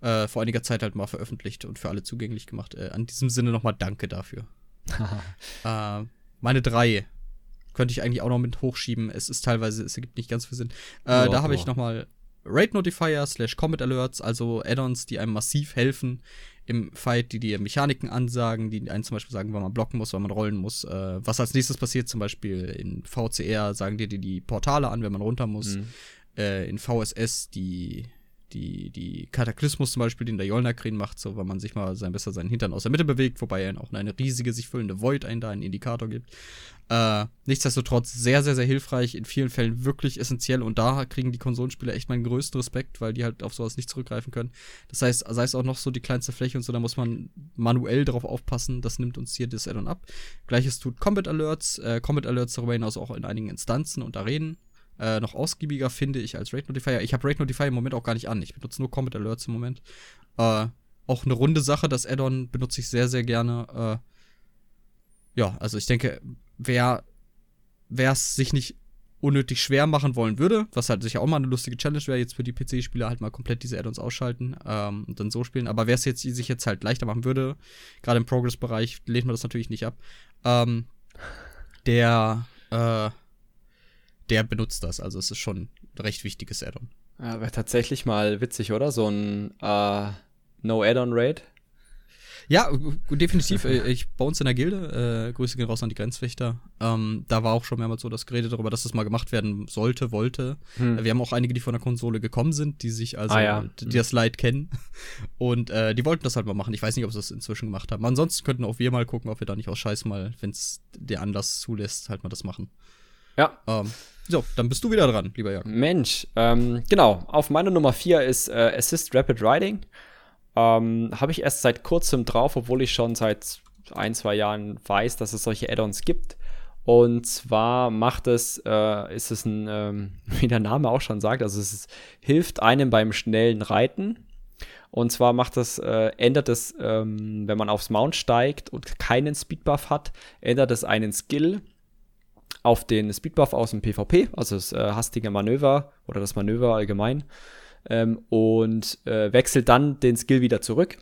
äh, vor einiger Zeit halt mal veröffentlicht und für alle zugänglich gemacht. Äh, an diesem Sinne nochmal Danke dafür. äh, meine drei könnte ich eigentlich auch noch mit hochschieben. Es ist teilweise, es ergibt nicht ganz viel Sinn. Äh, ja, da habe ich nochmal Raid Notifier slash Comet Alerts, also Add-ons, die einem massiv helfen im Fight, die dir Mechaniken ansagen, die einen zum Beispiel sagen, wann man blocken muss, wann man rollen muss. Äh, was als nächstes passiert, zum Beispiel in VCR sagen dir die, die Portale an, wenn man runter muss. Mhm. Äh, in VSS die die, die Kataklysmus zum Beispiel, den der Jolnakrin macht, so, weil man sich mal sein, besser seinen Hintern aus der Mitte bewegt, wobei er auch eine riesige, sich füllende Void einen da einen Indikator gibt. Äh, nichtsdestotrotz sehr, sehr, sehr hilfreich, in vielen Fällen wirklich essentiell und da kriegen die Konsolenspieler echt meinen größten Respekt, weil die halt auf sowas nicht zurückgreifen können. Das heißt, sei es auch noch so die kleinste Fläche und so, da muss man manuell darauf aufpassen, das nimmt uns hier das Addon ab. Gleiches tut Combat Alerts, äh, Combat Alerts darüber hinaus auch in einigen Instanzen und Arenen äh, noch ausgiebiger finde ich als Rate Notifier. Ich habe Rate Notifier im Moment auch gar nicht an. Ich benutze nur Combat Alerts im Moment. Äh, auch eine runde Sache, das Add-on benutze ich sehr, sehr gerne. Äh, ja, also ich denke, wer es sich nicht unnötig schwer machen wollen würde, was halt sicher auch mal eine lustige Challenge wäre, jetzt für die PC-Spieler halt mal komplett diese Add-ons ausschalten ähm, und dann so spielen. Aber wer es jetzt sich jetzt halt leichter machen würde, gerade im Progress-Bereich, lehnt man das natürlich nicht ab. Ähm, der äh, der benutzt das. Also es ist schon ein recht wichtiges Add-on. Ja, wäre tatsächlich mal witzig, oder? So ein äh, No-Add-on-Raid. Ja, definitiv. Äh, ich bei uns in der Gilde, äh, Grüße gehen raus an die Grenzwächter. Ähm, da war auch schon mehrmals so das Gerede darüber, dass das mal gemacht werden sollte, wollte. Hm. Wir haben auch einige, die von der Konsole gekommen sind, die sich also, ah, ja. die, die das Leid kennen. Und äh, die wollten das halt mal machen. Ich weiß nicht, ob sie das inzwischen gemacht haben. Ansonsten könnten auch wir mal gucken, ob wir da nicht aus Scheiß mal, wenn es der Anlass zulässt, halt mal das machen. Ja. Ähm, so, dann bist du wieder dran, lieber Jörg. Mensch, ähm, genau. Auf meiner Nummer 4 ist äh, Assist Rapid Riding. Ähm, Habe ich erst seit kurzem drauf, obwohl ich schon seit ein, zwei Jahren weiß, dass es solche Add-ons gibt. Und zwar macht es, äh, ist es ein, ähm, wie der Name auch schon sagt, also es ist, hilft einem beim schnellen Reiten. Und zwar macht es, äh, ändert es, ähm, wenn man aufs Mount steigt und keinen Speedbuff hat, ändert es einen Skill auf den Speedbuff aus dem PvP, also das äh, hastige Manöver oder das Manöver allgemein, ähm, und äh, wechselt dann den Skill wieder zurück.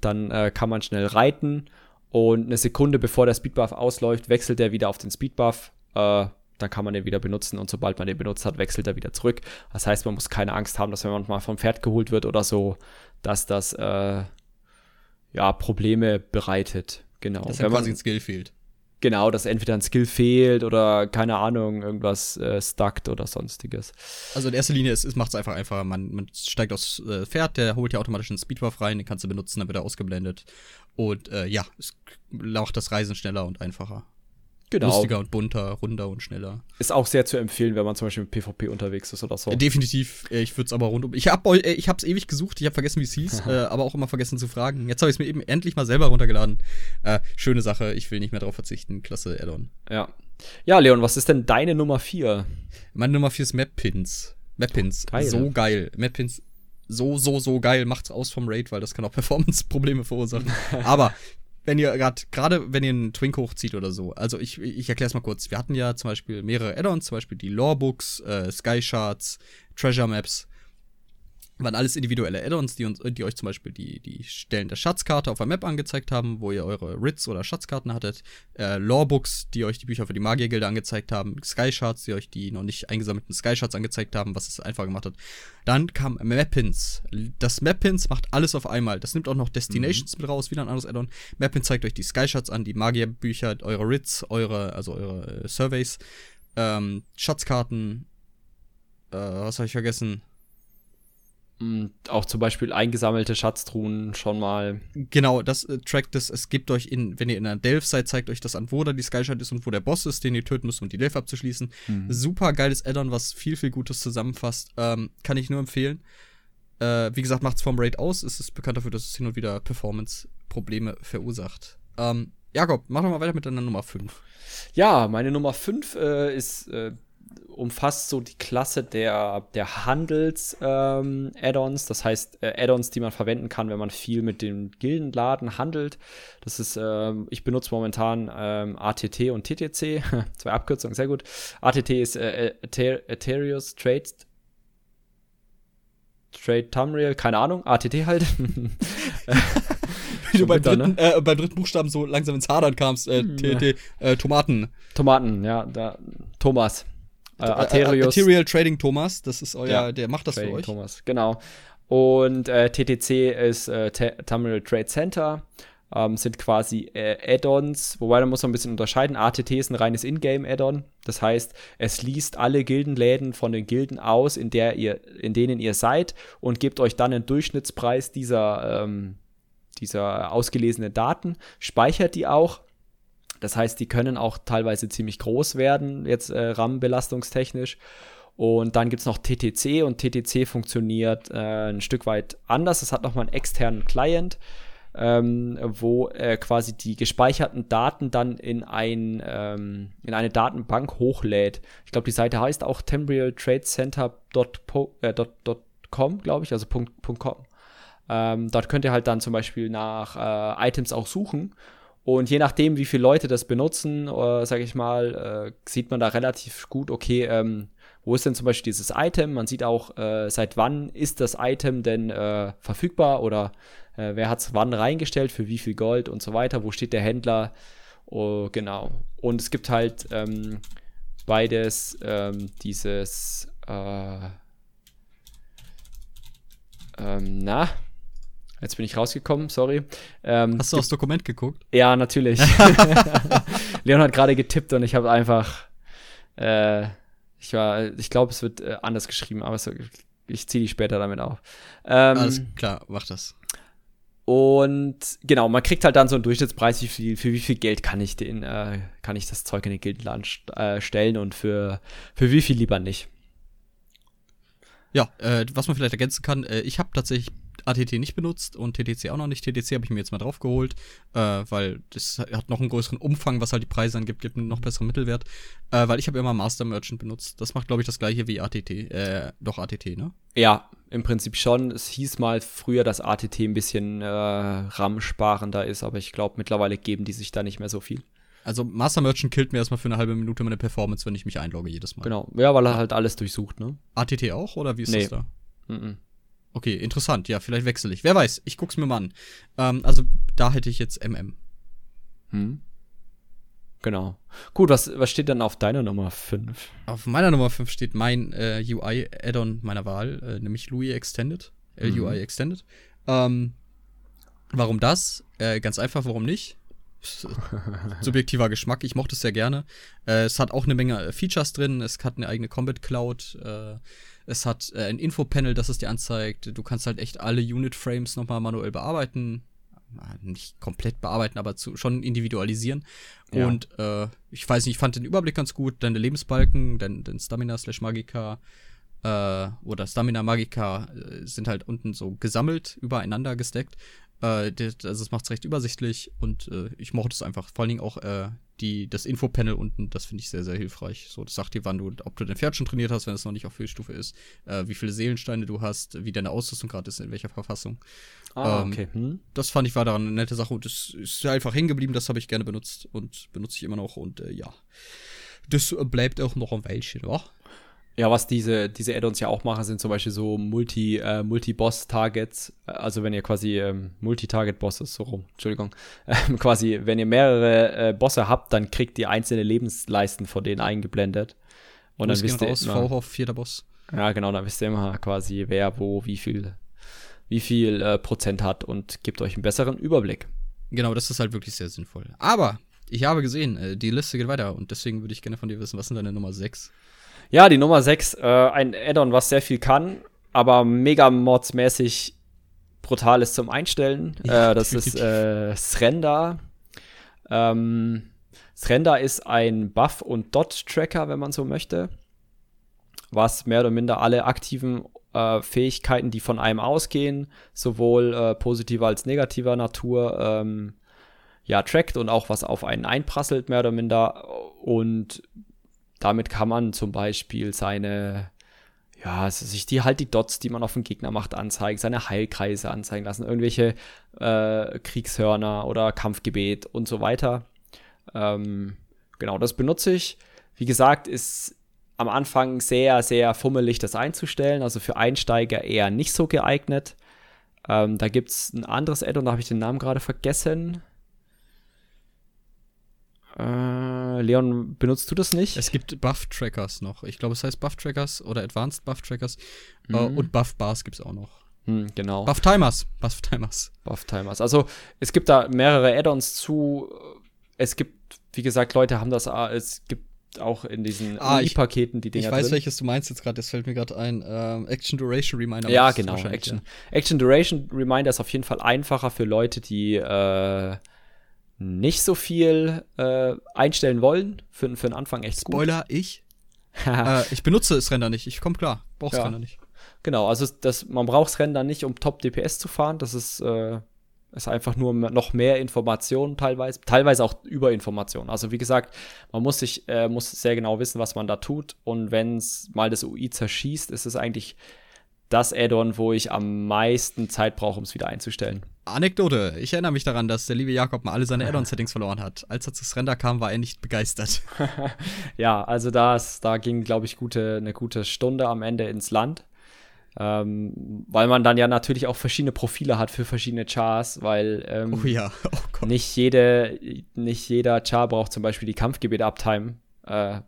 Dann äh, kann man schnell reiten und eine Sekunde bevor der Speedbuff ausläuft, wechselt er wieder auf den Speedbuff. Äh, dann kann man den wieder benutzen und sobald man den benutzt hat, wechselt er wieder zurück. Das heißt, man muss keine Angst haben, dass wenn man mal vom Pferd geholt wird oder so, dass das äh, ja Probleme bereitet. Genau. Dass wenn quasi ein Skill fehlt. Genau, dass entweder ein Skill fehlt oder keine Ahnung, irgendwas äh, stuckt oder sonstiges. Also in erster Linie, es, es macht es einfach einfacher. Man, man steigt aufs äh, Pferd, der holt ja automatisch einen Speedbuff rein, den kannst du benutzen, dann wird er ausgeblendet. Und äh, ja, es macht das Reisen schneller und einfacher. Genau. Lustiger und bunter, runder und schneller. Ist auch sehr zu empfehlen, wenn man zum Beispiel mit PvP unterwegs ist oder so. Definitiv. Äh, ich würde es aber rundum. Ich habe äh, ich hab's ewig gesucht, ich habe vergessen, wie es hieß, äh, aber auch immer vergessen zu fragen. Jetzt habe ich es mir eben endlich mal selber runtergeladen. Äh, schöne Sache, ich will nicht mehr drauf verzichten. Klasse Addon. Ja. Ja, Leon, was ist denn deine Nummer 4? Meine Nummer 4 ist Map Pins. Map Pins. Geil. So geil. Map Pins so, so, so geil. Macht's aus vom Raid, weil das kann auch Performance-Probleme verursachen. aber wenn ihr gerade, gerade wenn ihr einen Twink hochzieht oder so, also ich, ich erkläre es mal kurz. Wir hatten ja zum Beispiel mehrere Add-ons, zum Beispiel die Lorebooks, äh, Sky Shards, Treasure Maps waren alles individuelle Add-ons, die, die euch zum Beispiel die, die Stellen der Schatzkarte auf der Map angezeigt haben, wo ihr eure Rits oder Schatzkarten hattet, äh, Lorebooks, die euch die Bücher für die Magiergilde angezeigt haben, Sky Shards, die euch die noch nicht eingesammelten Sky Shards angezeigt haben, was es einfach gemacht hat. Dann kam Mappins. Das Mappins macht alles auf einmal. Das nimmt auch noch Destinations mhm. mit raus, wieder ein anderes Add-on. Mappins zeigt euch die Sky Shards an, die Magierbücher, eure Rits, eure, also eure äh, Surveys, ähm, Schatzkarten, äh, was habe ich vergessen? Auch zum Beispiel eingesammelte Schatztruhen schon mal. Genau, das äh, trackt es. Es gibt euch in, wenn ihr in einer Delph seid, zeigt euch das an, wo da die Skyshard ist und wo der Boss ist, den ihr töten müsst, um die Delph abzuschließen. Mhm. Super geiles Addon, was viel, viel Gutes zusammenfasst. Ähm, kann ich nur empfehlen. Äh, wie gesagt, macht's vom Raid aus. Es ist bekannt dafür, dass es hin und wieder Performance-Probleme verursacht. Ähm, Jakob, mach doch mal weiter mit deiner Nummer 5. Ja, meine Nummer 5 äh, ist äh, umfasst so die Klasse der, der Handels-Add-ons, ähm, das heißt äh, Add-ons, die man verwenden kann, wenn man viel mit dem Gildenladen handelt. Das ist, äh, ich benutze momentan ähm, ATT und TTC, zwei Abkürzungen, sehr gut. ATT ist äh, Ethereus Trade Trade Tamriel, keine Ahnung, ATT halt. Wie du beim dritten, ne? äh, beim dritten Buchstaben so langsam ins Hadern kamst, äh, TT, äh, Tomaten. Tomaten, ja, da, Thomas. Äh, äh, Arterius. Arterial Trading Thomas, das ist euer, ja, der macht das Trading für euch. Thomas, genau. Und äh, TTC ist äh, Terminal Trade Center. Ähm, sind quasi äh, Add-ons, wobei da muss man ein bisschen unterscheiden. ATT ist ein reines Ingame-Add-on. Das heißt, es liest alle Gildenläden von den Gilden aus, in, der ihr, in denen ihr seid und gibt euch dann einen Durchschnittspreis dieser, ähm, dieser ausgelesenen Daten, speichert die auch das heißt, die können auch teilweise ziemlich groß werden, jetzt äh, RAM-belastungstechnisch. Und dann gibt es noch TTC und TTC funktioniert äh, ein Stück weit anders. Es hat nochmal einen externen Client, ähm, wo äh, quasi die gespeicherten Daten dann in, ein, ähm, in eine Datenbank hochlädt. Ich glaube, die Seite heißt auch temporaltradecenter.com, äh, glaube ich, also .com. Ähm, dort könnt ihr halt dann zum Beispiel nach äh, Items auch suchen und je nachdem, wie viele Leute das benutzen, äh, sage ich mal, äh, sieht man da relativ gut, okay, ähm, wo ist denn zum Beispiel dieses Item? Man sieht auch, äh, seit wann ist das Item denn äh, verfügbar oder äh, wer hat es wann reingestellt, für wie viel Gold und so weiter, wo steht der Händler? Oh, genau. Und es gibt halt ähm, beides ähm, dieses, äh, ähm, na, Jetzt bin ich rausgekommen, sorry. Ähm, Hast du aufs Dokument geguckt? Ja, natürlich. Leon hat gerade getippt und ich habe einfach, äh, ich war, ich glaube, es wird äh, anders geschrieben, aber so, ich ziehe die später damit auf. Ähm, Alles klar, mach das. Und genau, man kriegt halt dann so einen Durchschnittspreis, wie viel, für wie viel Geld kann ich den, äh, kann ich das Zeug in den Gildenladen äh, stellen und für, für wie viel lieber nicht. Ja, äh, was man vielleicht ergänzen kann, äh, ich habe tatsächlich ATT nicht benutzt und TTC auch noch nicht. TTC habe ich mir jetzt mal drauf geholt, äh, weil das hat noch einen größeren Umfang, was halt die Preise angibt, gibt einen noch besseren Mittelwert. Äh, weil ich habe immer Master Merchant benutzt. Das macht, glaube ich, das gleiche wie ATT. Äh, doch ATT, ne? Ja, im Prinzip schon. Es hieß mal früher, dass ATT ein bisschen äh, RAM-sparender ist, aber ich glaube, mittlerweile geben die sich da nicht mehr so viel. Also Master Merchant killt mir erstmal für eine halbe Minute meine Performance, wenn ich mich einlogge jedes Mal. Genau, ja, weil er halt alles durchsucht, ne? ATT auch oder wie ist nee. das da? Mm -mm. Okay, interessant. Ja, vielleicht wechsle ich. Wer weiß, ich guck's mir mal an. Ähm, also, da hätte ich jetzt MM. Hm. Genau. Gut, was, was steht dann auf deiner Nummer 5? Auf meiner Nummer 5 steht mein äh, UI-Add-on meiner Wahl, äh, nämlich LUI Extended. LUI mhm. Extended. Ähm, warum das? Äh, ganz einfach, warum nicht? Subjektiver Geschmack, ich mochte es sehr gerne. Äh, es hat auch eine Menge Features drin, es hat eine eigene Combat Cloud, äh, es hat äh, ein Infopanel, das es dir anzeigt. Du kannst halt echt alle Unit-Frames nochmal manuell bearbeiten. nicht komplett bearbeiten, aber zu, schon individualisieren. Ja. Und äh, ich weiß nicht, ich fand den Überblick ganz gut. Deine Lebensbalken, dein, dein Stamina slash Magica äh, oder Stamina Magica äh, sind halt unten so gesammelt, übereinander gesteckt. Äh, das, also es macht es recht übersichtlich und äh, ich mochte es einfach. Vor allen Dingen auch äh, die, das Infopanel unten, das finde ich sehr, sehr hilfreich. So, das sagt dir, wann du, ob du dein Pferd schon trainiert hast, wenn es noch nicht auf Höchststufe ist, äh, wie viele Seelensteine du hast, wie deine Ausrüstung gerade ist, in welcher Verfassung. Ah, ähm, okay. Hm. Das fand ich war daran eine nette Sache und das ist einfach hängen geblieben, das habe ich gerne benutzt und benutze ich immer noch und äh, ja. Das bleibt auch noch ein Weilchen, wa? Ja, was diese, diese Add-ons ja auch machen, sind zum Beispiel so Multi, äh, Multi-Boss-Targets. Also wenn ihr quasi ähm, Multi-Target-Bosses, so rum, Entschuldigung, ähm, quasi, wenn ihr mehrere äh, Bosse habt, dann kriegt ihr einzelne Lebensleisten von denen eingeblendet. Und dann wisst ihr raus, immer, V auf vierter Boss. Ja, genau, dann wisst ihr immer quasi, wer wo, wie viel, wie viel äh, Prozent hat und gibt euch einen besseren Überblick. Genau, das ist halt wirklich sehr sinnvoll. Aber ich habe gesehen, äh, die Liste geht weiter und deswegen würde ich gerne von dir wissen, was sind deine Nummer 6? Ja, die Nummer 6, äh, ein Add-on, was sehr viel kann, aber mega modsmäßig brutal ist zum Einstellen. Ja, äh, das ist äh, Srenda. Ähm, Srenda ist ein Buff- und Dot-Tracker, wenn man so möchte, was mehr oder minder alle aktiven äh, Fähigkeiten, die von einem ausgehen, sowohl äh, positiver als negativer Natur, ähm, ja, trackt und auch was auf einen einprasselt, mehr oder minder. Und damit kann man zum Beispiel seine, ja, sich die halt die Dots, die man auf den Gegner macht, anzeigen, seine Heilkreise anzeigen lassen, irgendwelche äh, Kriegshörner oder Kampfgebet und so weiter. Ähm, genau, das benutze ich. Wie gesagt, ist am Anfang sehr, sehr fummelig, das einzustellen. Also für Einsteiger eher nicht so geeignet. Ähm, da gibt es ein anderes Add-on, da habe ich den Namen gerade vergessen. Äh, Leon, benutzt du das nicht? Es gibt Buff-Trackers noch. Ich glaube, es heißt Buff-Trackers oder Advanced Buff-Trackers. Äh, mhm. Äh, und Buff-Bars gibt es auch noch. Hm, genau. Buff-Timers. Buff-Timers. Buff-Timers. Also, es gibt da mehrere Add-ons zu. Es gibt, wie gesagt, Leute haben das. Ah, es gibt auch in diesen ah, paketen die Dinger Ich weiß, drin. welches du meinst jetzt gerade, das fällt mir gerade ein. Ähm, Action Duration Reminder. Ja, genau. Action, ja. Action Duration Reminder ist auf jeden Fall einfacher für Leute, die äh, nicht so viel äh, einstellen wollen. Für, für den Anfang echt Spoiler, gut. ich. äh, ich benutze das Render nicht. Ich komme klar. Brauch's ja. Render nicht. Genau, also das, man braucht das Render nicht, um Top DPS zu fahren. Das ist, äh, ist einfach nur noch mehr Informationen teilweise, teilweise auch Überinformationen. Also wie gesagt, man muss sich äh, muss sehr genau wissen, was man da tut. Und wenn es mal das UI zerschießt, ist es eigentlich das Add-on, wo ich am meisten Zeit brauche, um es wieder einzustellen. Anekdote. Ich erinnere mich daran, dass der liebe Jakob mal alle seine Add-on-Settings verloren hat. Als er zu Render kam, war er nicht begeistert. ja, also das, da ging, glaube ich, gute, eine gute Stunde am Ende ins Land. Ähm, weil man dann ja natürlich auch verschiedene Profile hat für verschiedene Chars, weil ähm, oh ja. oh nicht jede, nicht jeder Char braucht zum Beispiel die Kampfgebet-Uptime äh,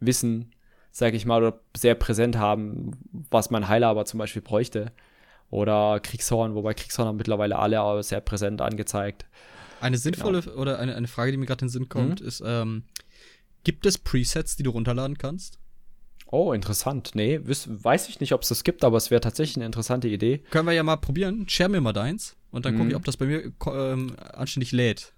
wissen, sag ich mal, oder sehr präsent haben, was mein Heiler aber zum Beispiel bräuchte. Oder Kriegshorn, wobei Kriegshorn haben mittlerweile alle aber sehr präsent angezeigt. Eine sinnvolle genau. oder eine, eine Frage, die mir gerade in den Sinn kommt, mhm. ist, ähm, gibt es Presets, die du runterladen kannst? Oh, interessant. Nee, weiß ich nicht, ob es das gibt, aber es wäre tatsächlich eine interessante Idee. Können wir ja mal probieren. Share mir mal deins und dann mhm. gucke ich, ob das bei mir ähm, anständig lädt.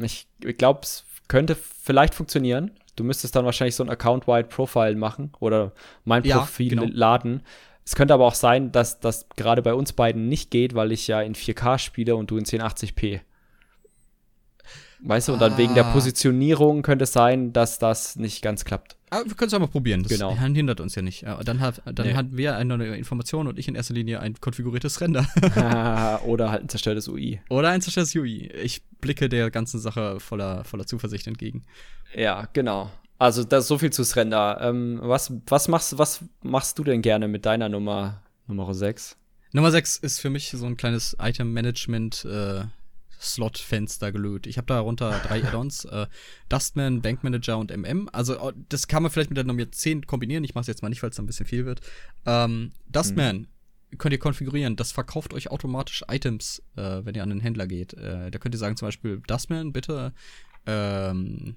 Ich glaube, es könnte vielleicht funktionieren. Du müsstest dann wahrscheinlich so ein Account-Wide Profile machen oder mein Profil ja, genau. laden. Es könnte aber auch sein, dass das gerade bei uns beiden nicht geht, weil ich ja in 4K spiele und du in 1080p. Weißt du, und dann ah. wegen der ah. Positionierung könnte es sein, dass das nicht ganz klappt. Aber wir können es mal probieren. Das genau. hindert uns ja nicht. Dann, hat, dann nee. hatten wir eine neue Information und ich in erster Linie ein konfiguriertes Render. Oder halt ein zerstörtes UI. Oder ein zerstörtes UI. Ich blicke der ganzen Sache voller, voller Zuversicht entgegen. Ja, genau. Also das so viel zu Render. Ähm, was, was, machst, was machst du denn gerne mit deiner Nummer, Nummer 6? Nummer 6 ist für mich so ein kleines Item-Management- äh, Slot-Fenster gelöt. Ich habe darunter drei Add-ons: äh, Dustman, Bank Manager und MM. Also, oh, das kann man vielleicht mit der Nummer 10 kombinieren. Ich mache es jetzt mal nicht, weil es dann ein bisschen viel wird. Ähm, Dustman hm. könnt ihr konfigurieren. Das verkauft euch automatisch Items, äh, wenn ihr an den Händler geht. Äh, da könnt ihr sagen, zum Beispiel, Dustman, bitte ähm,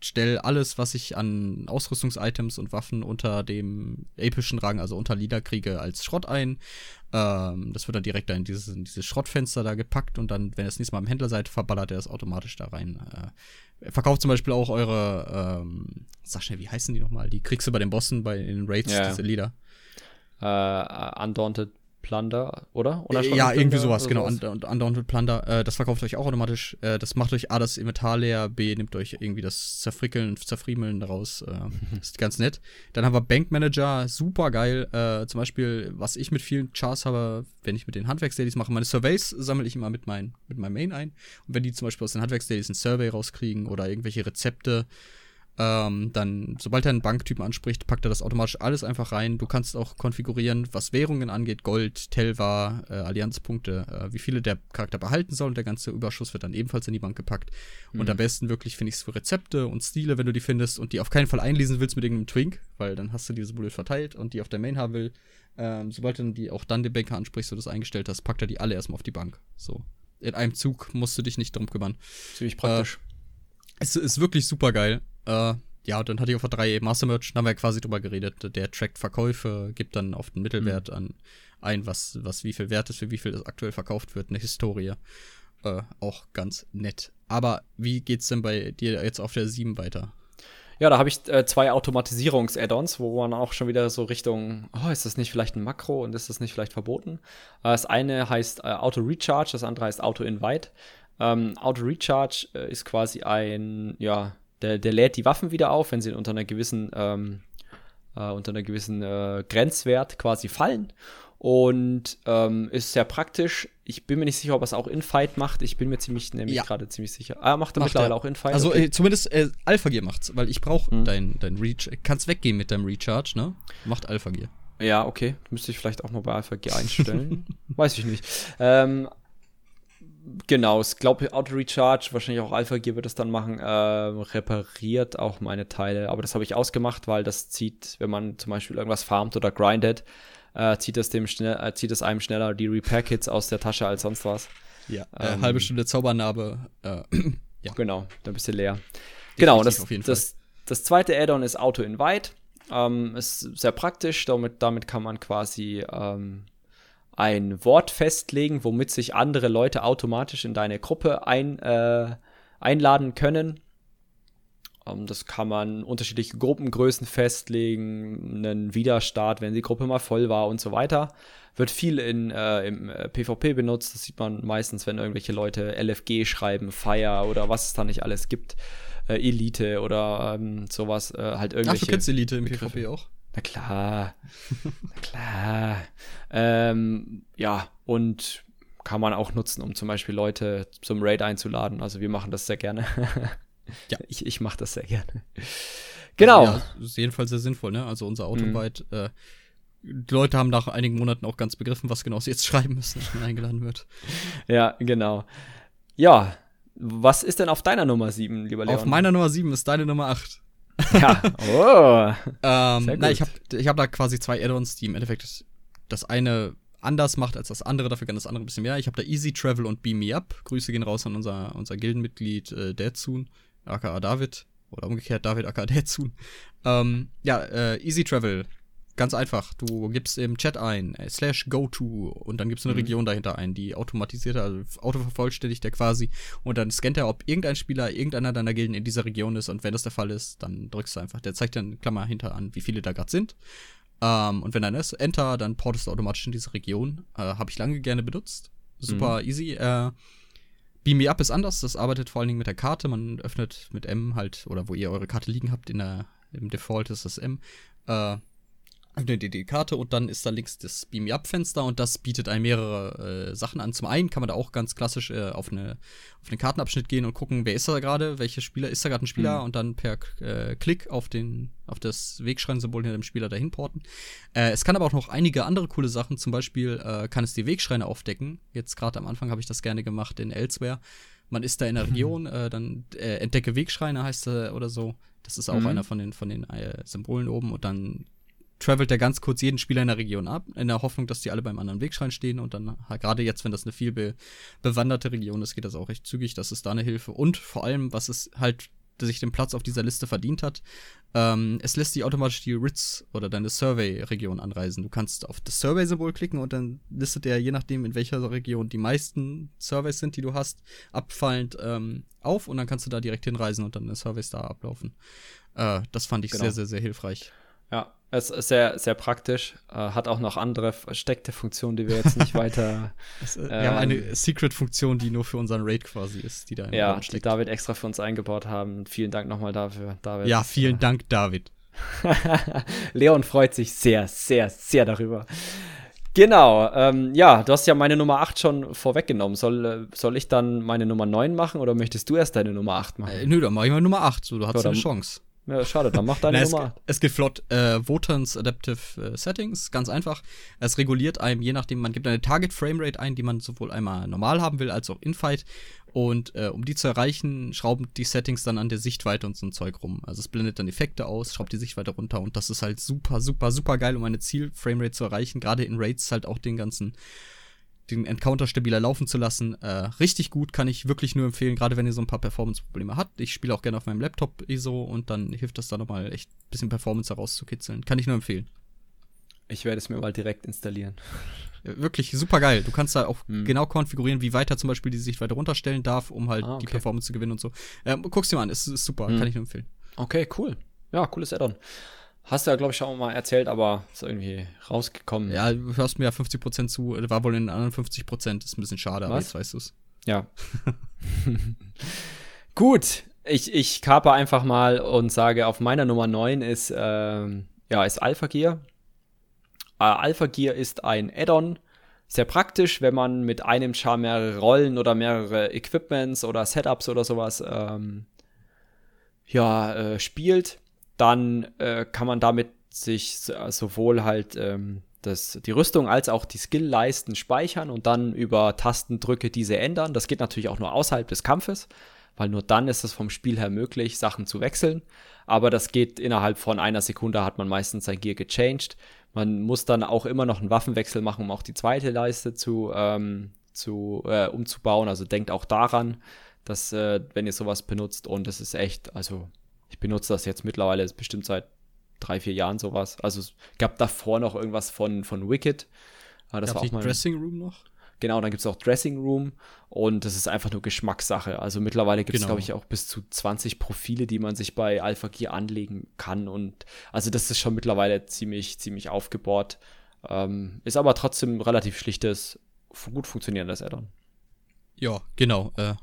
stelle alles, was ich an Ausrüstungsitems und Waffen unter dem epischen Rang, also unter Lieder kriege, als Schrott ein. Ähm, das wird dann direkt da in dieses, in dieses Schrottfenster da gepackt und dann, wenn ihr das nächste Mal im Händler seid, verballert er das automatisch da rein. Äh, verkauft zum Beispiel auch eure, ähm, sag schnell, wie heißen die nochmal? Die kriegst du bei den Bossen, bei den Raids, ja. diese Lieder. Äh, Undaunted Plunder, oder? ja, irgendwie sowas, genau. Sowas. Und Undaunted Plunder. Äh, das verkauft euch auch automatisch. Äh, das macht euch A, das Inventar leer, B, nimmt euch irgendwie das Zerfrickeln, Zerfriemeln daraus. Äh, ist ganz nett. Dann haben wir Bank Manager, super geil. Äh, zum Beispiel, was ich mit vielen Chars habe, wenn ich mit den Handwerksdailies mache, meine Surveys sammle ich immer mit, mein, mit meinem Main ein. Und wenn die zum Beispiel aus den Handwerksdailies ein Survey rauskriegen oder irgendwelche Rezepte, ähm, dann, sobald er einen Banktypen anspricht, packt er das automatisch alles einfach rein. Du kannst auch konfigurieren, was Währungen angeht, Gold, Telva, äh, Allianzpunkte, äh, wie viele der Charakter behalten soll. Und der ganze Überschuss wird dann ebenfalls in die Bank gepackt. Mhm. Und am besten wirklich finde ich es für Rezepte und Stile, wenn du die findest und die auf keinen Fall einlesen willst mit irgendeinem Twink, weil dann hast du diese Bullet verteilt und die auf der Main haben will. Ähm, sobald du dann die auch dann den Banker ansprichst und das eingestellt hast, packt er die alle erstmal auf die Bank. So. In einem Zug musst du dich nicht drum kümmern. Ziemlich praktisch. Äh, es ist wirklich super geil. Äh, ja, dann hatte ich auch vor drei Master Merch, da haben wir quasi drüber geredet. Der trackt Verkäufe, gibt dann auf den Mittelwert mhm. an ein, was, was wie viel wert ist, für wie viel das aktuell verkauft wird, eine Historie. Äh, auch ganz nett. Aber wie geht's denn bei dir jetzt auf der 7 weiter? Ja, da habe ich äh, zwei Automatisierungs-Add-ons, wo man auch schon wieder so Richtung, oh, ist das nicht vielleicht ein Makro und ist das nicht vielleicht verboten? Äh, das eine heißt äh, Auto Recharge, das andere heißt Auto Invite. Ähm, Auto Recharge äh, ist quasi ein, ja, der, der lädt die Waffen wieder auf, wenn sie unter einer gewissen, ähm, äh, unter einer gewissen äh, Grenzwert quasi fallen. Und ähm, ist sehr praktisch. Ich bin mir nicht sicher, ob er es auch in Fight macht. Ich bin mir ziemlich, nämlich ja. gerade ziemlich sicher. Ah, macht er macht mittlerweile er. auch in Fight. Also okay. äh, zumindest äh, Alpha Gear macht's, weil ich brauche hm. dein, dein Reach. Kannst weggehen mit deinem Recharge, ne? Macht Alpha Gear. Ja, okay. Müsste ich vielleicht auch mal bei Alpha Gear einstellen. Weiß ich nicht. Ähm, Genau, ich glaube, Auto Recharge, wahrscheinlich auch Alpha Gear wird es dann machen, äh, repariert auch meine Teile. Aber das habe ich ausgemacht, weil das zieht, wenn man zum Beispiel irgendwas farmt oder grindet, äh, zieht es dem schnell, äh, zieht es einem schneller die Repair-Kits aus der Tasche als sonst was. Ja, äh, ähm, halbe Stunde Zaubernarbe. Äh, ja. Genau, dann bist du leer. Genau, das, das, das zweite Add-on ist Auto Invite. Ähm, ist sehr praktisch, damit, damit kann man quasi ähm, ein Wort festlegen, womit sich andere Leute automatisch in deine Gruppe ein, äh, einladen können. Ähm, das kann man unterschiedliche Gruppengrößen festlegen, einen Widerstart, wenn die Gruppe mal voll war und so weiter. Wird viel in, äh, im äh, PvP benutzt. Das sieht man meistens, wenn irgendwelche Leute LFG schreiben, Fire oder was es da nicht alles gibt. Äh, Elite oder ähm, sowas. Äh, halt irgendwelche. Ach, du kennst Elite im PvP auch? Na klar. Na klar. Ähm, ja, und kann man auch nutzen, um zum Beispiel Leute zum Raid einzuladen. Also wir machen das sehr gerne. ja. Ich, ich mache das sehr gerne. Genau. Ja, ist jedenfalls sehr sinnvoll, ne? Also unser Autobite, mhm. äh, die Leute haben nach einigen Monaten auch ganz begriffen, was genau sie jetzt schreiben müssen, wenn eingeladen wird. Ja, genau. Ja, was ist denn auf deiner Nummer 7, lieber Leon? Auf meiner Nummer 7 ist deine Nummer 8. Ja, oh. ähm, na, ich habe ich hab da quasi zwei Add-ons, die im Endeffekt das eine anders macht als das andere, dafür kann das andere ein bisschen mehr. Ich habe da Easy Travel und Beam Me Up. Grüße gehen raus an unser, unser Gildenmitglied äh, Deadsoon, aka David. Oder umgekehrt David, aka Deadsoon. Ähm, ja, äh, Easy Travel Ganz einfach. Du gibst im Chat ein, äh, slash go to und dann gibst du eine mhm. Region dahinter ein, die automatisiert, also autovervollständigt der quasi und dann scannt er, ob irgendein Spieler, irgendeiner deiner Gilden in dieser Region ist und wenn das der Fall ist, dann drückst du einfach, der zeigt dann Klammer hinter an, wie viele da gerade sind. Ähm, und wenn dann ist, Enter, dann portest du automatisch in diese Region. Äh, Habe ich lange gerne benutzt. Super mhm. easy. Äh, Beam Me Up ist anders, das arbeitet vor allen Dingen mit der Karte. Man öffnet mit M halt, oder wo ihr eure Karte liegen habt, in der, im Default ist das M. Äh, öffnet ihr die Karte und dann ist da links das Beam Up Fenster und das bietet einem mehrere äh, Sachen an. Zum einen kann man da auch ganz klassisch äh, auf, eine, auf einen Kartenabschnitt gehen und gucken, wer ist da gerade, welcher Spieler ist da gerade ein Spieler mhm. und dann per äh, Klick auf den auf das Wegschrein-Symbol hinter dem Spieler dahin porten. Äh, es kann aber auch noch einige andere coole Sachen, zum Beispiel äh, kann es die Wegschreine aufdecken. Jetzt gerade am Anfang habe ich das gerne gemacht in Elsewhere. Man ist da in der mhm. Region, äh, dann entdecke Wegschreine heißt äh, oder so. Das ist auch mhm. einer von den von den Symbolen oben und dann travelt er ganz kurz jeden Spieler in der Region ab, in der Hoffnung, dass die alle beim anderen Wegschrein stehen und dann, gerade jetzt, wenn das eine viel be bewanderte Region ist, geht das auch recht zügig, das ist da eine Hilfe. Und vor allem, was es halt sich den Platz auf dieser Liste verdient hat. Ähm, es lässt dich automatisch die RITS oder deine Survey-Region anreisen. Du kannst auf das Survey-Symbol klicken und dann listet er, je nachdem, in welcher Region die meisten Surveys sind, die du hast, abfallend ähm, auf und dann kannst du da direkt hinreisen und dann eine Surveys da ablaufen. Äh, das fand ich genau. sehr, sehr, sehr hilfreich. Ja, es ist sehr, sehr praktisch. Äh, hat auch noch andere versteckte Funktionen, die wir jetzt nicht weiter. es, äh, wir ähm, haben eine Secret-Funktion, die nur für unseren Raid quasi ist, die da Ja, die David extra für uns eingebaut haben. Vielen Dank nochmal dafür, David. Ja, vielen Dank, David. Leon freut sich sehr, sehr, sehr darüber. Genau, ähm, ja, du hast ja meine Nummer 8 schon vorweggenommen. Soll, äh, soll ich dann meine Nummer 9 machen oder möchtest du erst deine Nummer 8 machen? Äh, nö, dann mach ich mal Nummer 8, so, du hast so, eine Chance. Ja, schade, dann mach deine Nummer. Es, es geht flott. Äh, Votans Adaptive äh, Settings, ganz einfach. Es reguliert einem, je nachdem, man gibt eine Target Framerate ein, die man sowohl einmal normal haben will, als auch in-Fight. Und äh, um die zu erreichen, schrauben die Settings dann an der Sichtweite und so ein Zeug rum. Also es blendet dann Effekte aus, schraubt die Sichtweite runter und das ist halt super, super, super geil, um eine Ziel-Framerate zu erreichen. Gerade in Raids halt auch den ganzen den Encounter stabiler laufen zu lassen. Äh, richtig gut, kann ich wirklich nur empfehlen, gerade wenn ihr so ein paar Performance-Probleme habt. Ich spiele auch gerne auf meinem Laptop ISO und dann hilft das da nochmal echt ein bisschen Performance herauszukitzeln. Kann ich nur empfehlen. Ich werde es mir mal direkt installieren. Wirklich super geil. Du kannst da auch hm. genau konfigurieren, wie weit er zum Beispiel die Sichtweite runterstellen darf, um halt ah, okay. die Performance zu gewinnen und so. Ähm, guck's dir mal an, ist, ist super, hm. kann ich nur empfehlen. Okay, cool. Ja, cooles Add-on. Hast du ja, glaube ich, schon mal erzählt, aber ist irgendwie rausgekommen. Ja, du hörst mir ja 50% zu, war wohl in den anderen 50%, ist ein bisschen schade, aber jetzt weißt du es. Ja. Gut, ich, ich kape einfach mal und sage, auf meiner Nummer 9 ist, ähm, ja, ist Alpha Gear. Äh, Alpha Gear ist ein Add-on, sehr praktisch, wenn man mit einem Char mehrere Rollen oder mehrere Equipments oder Setups oder sowas ähm, ja, äh, spielt dann äh, kann man damit sich sowohl halt ähm, das, die Rüstung als auch die Skill-Leisten speichern und dann über Tastendrücke diese ändern. Das geht natürlich auch nur außerhalb des Kampfes, weil nur dann ist es vom Spiel her möglich, Sachen zu wechseln. Aber das geht innerhalb von einer Sekunde, hat man meistens sein Gear gechanged. Man muss dann auch immer noch einen Waffenwechsel machen, um auch die zweite Leiste zu, ähm, zu äh, umzubauen. Also denkt auch daran, dass äh, wenn ihr sowas benutzt und es ist echt, also ich benutze das jetzt mittlerweile bestimmt seit drei, vier Jahren sowas. Also es gab davor noch irgendwas von, von Wicked. Aber das gab war auch mal Dressing Room noch? Genau, dann gibt es auch Dressing Room und das ist einfach nur Geschmackssache. Also mittlerweile gibt es, genau. glaube ich, auch bis zu 20 Profile, die man sich bei Alpha Gear anlegen kann. Und also das ist schon mittlerweile ziemlich, ziemlich aufgebohrt. Ähm, ist aber trotzdem relativ schlichtes, gut funktionierendes Addon. Ja, genau. Äh,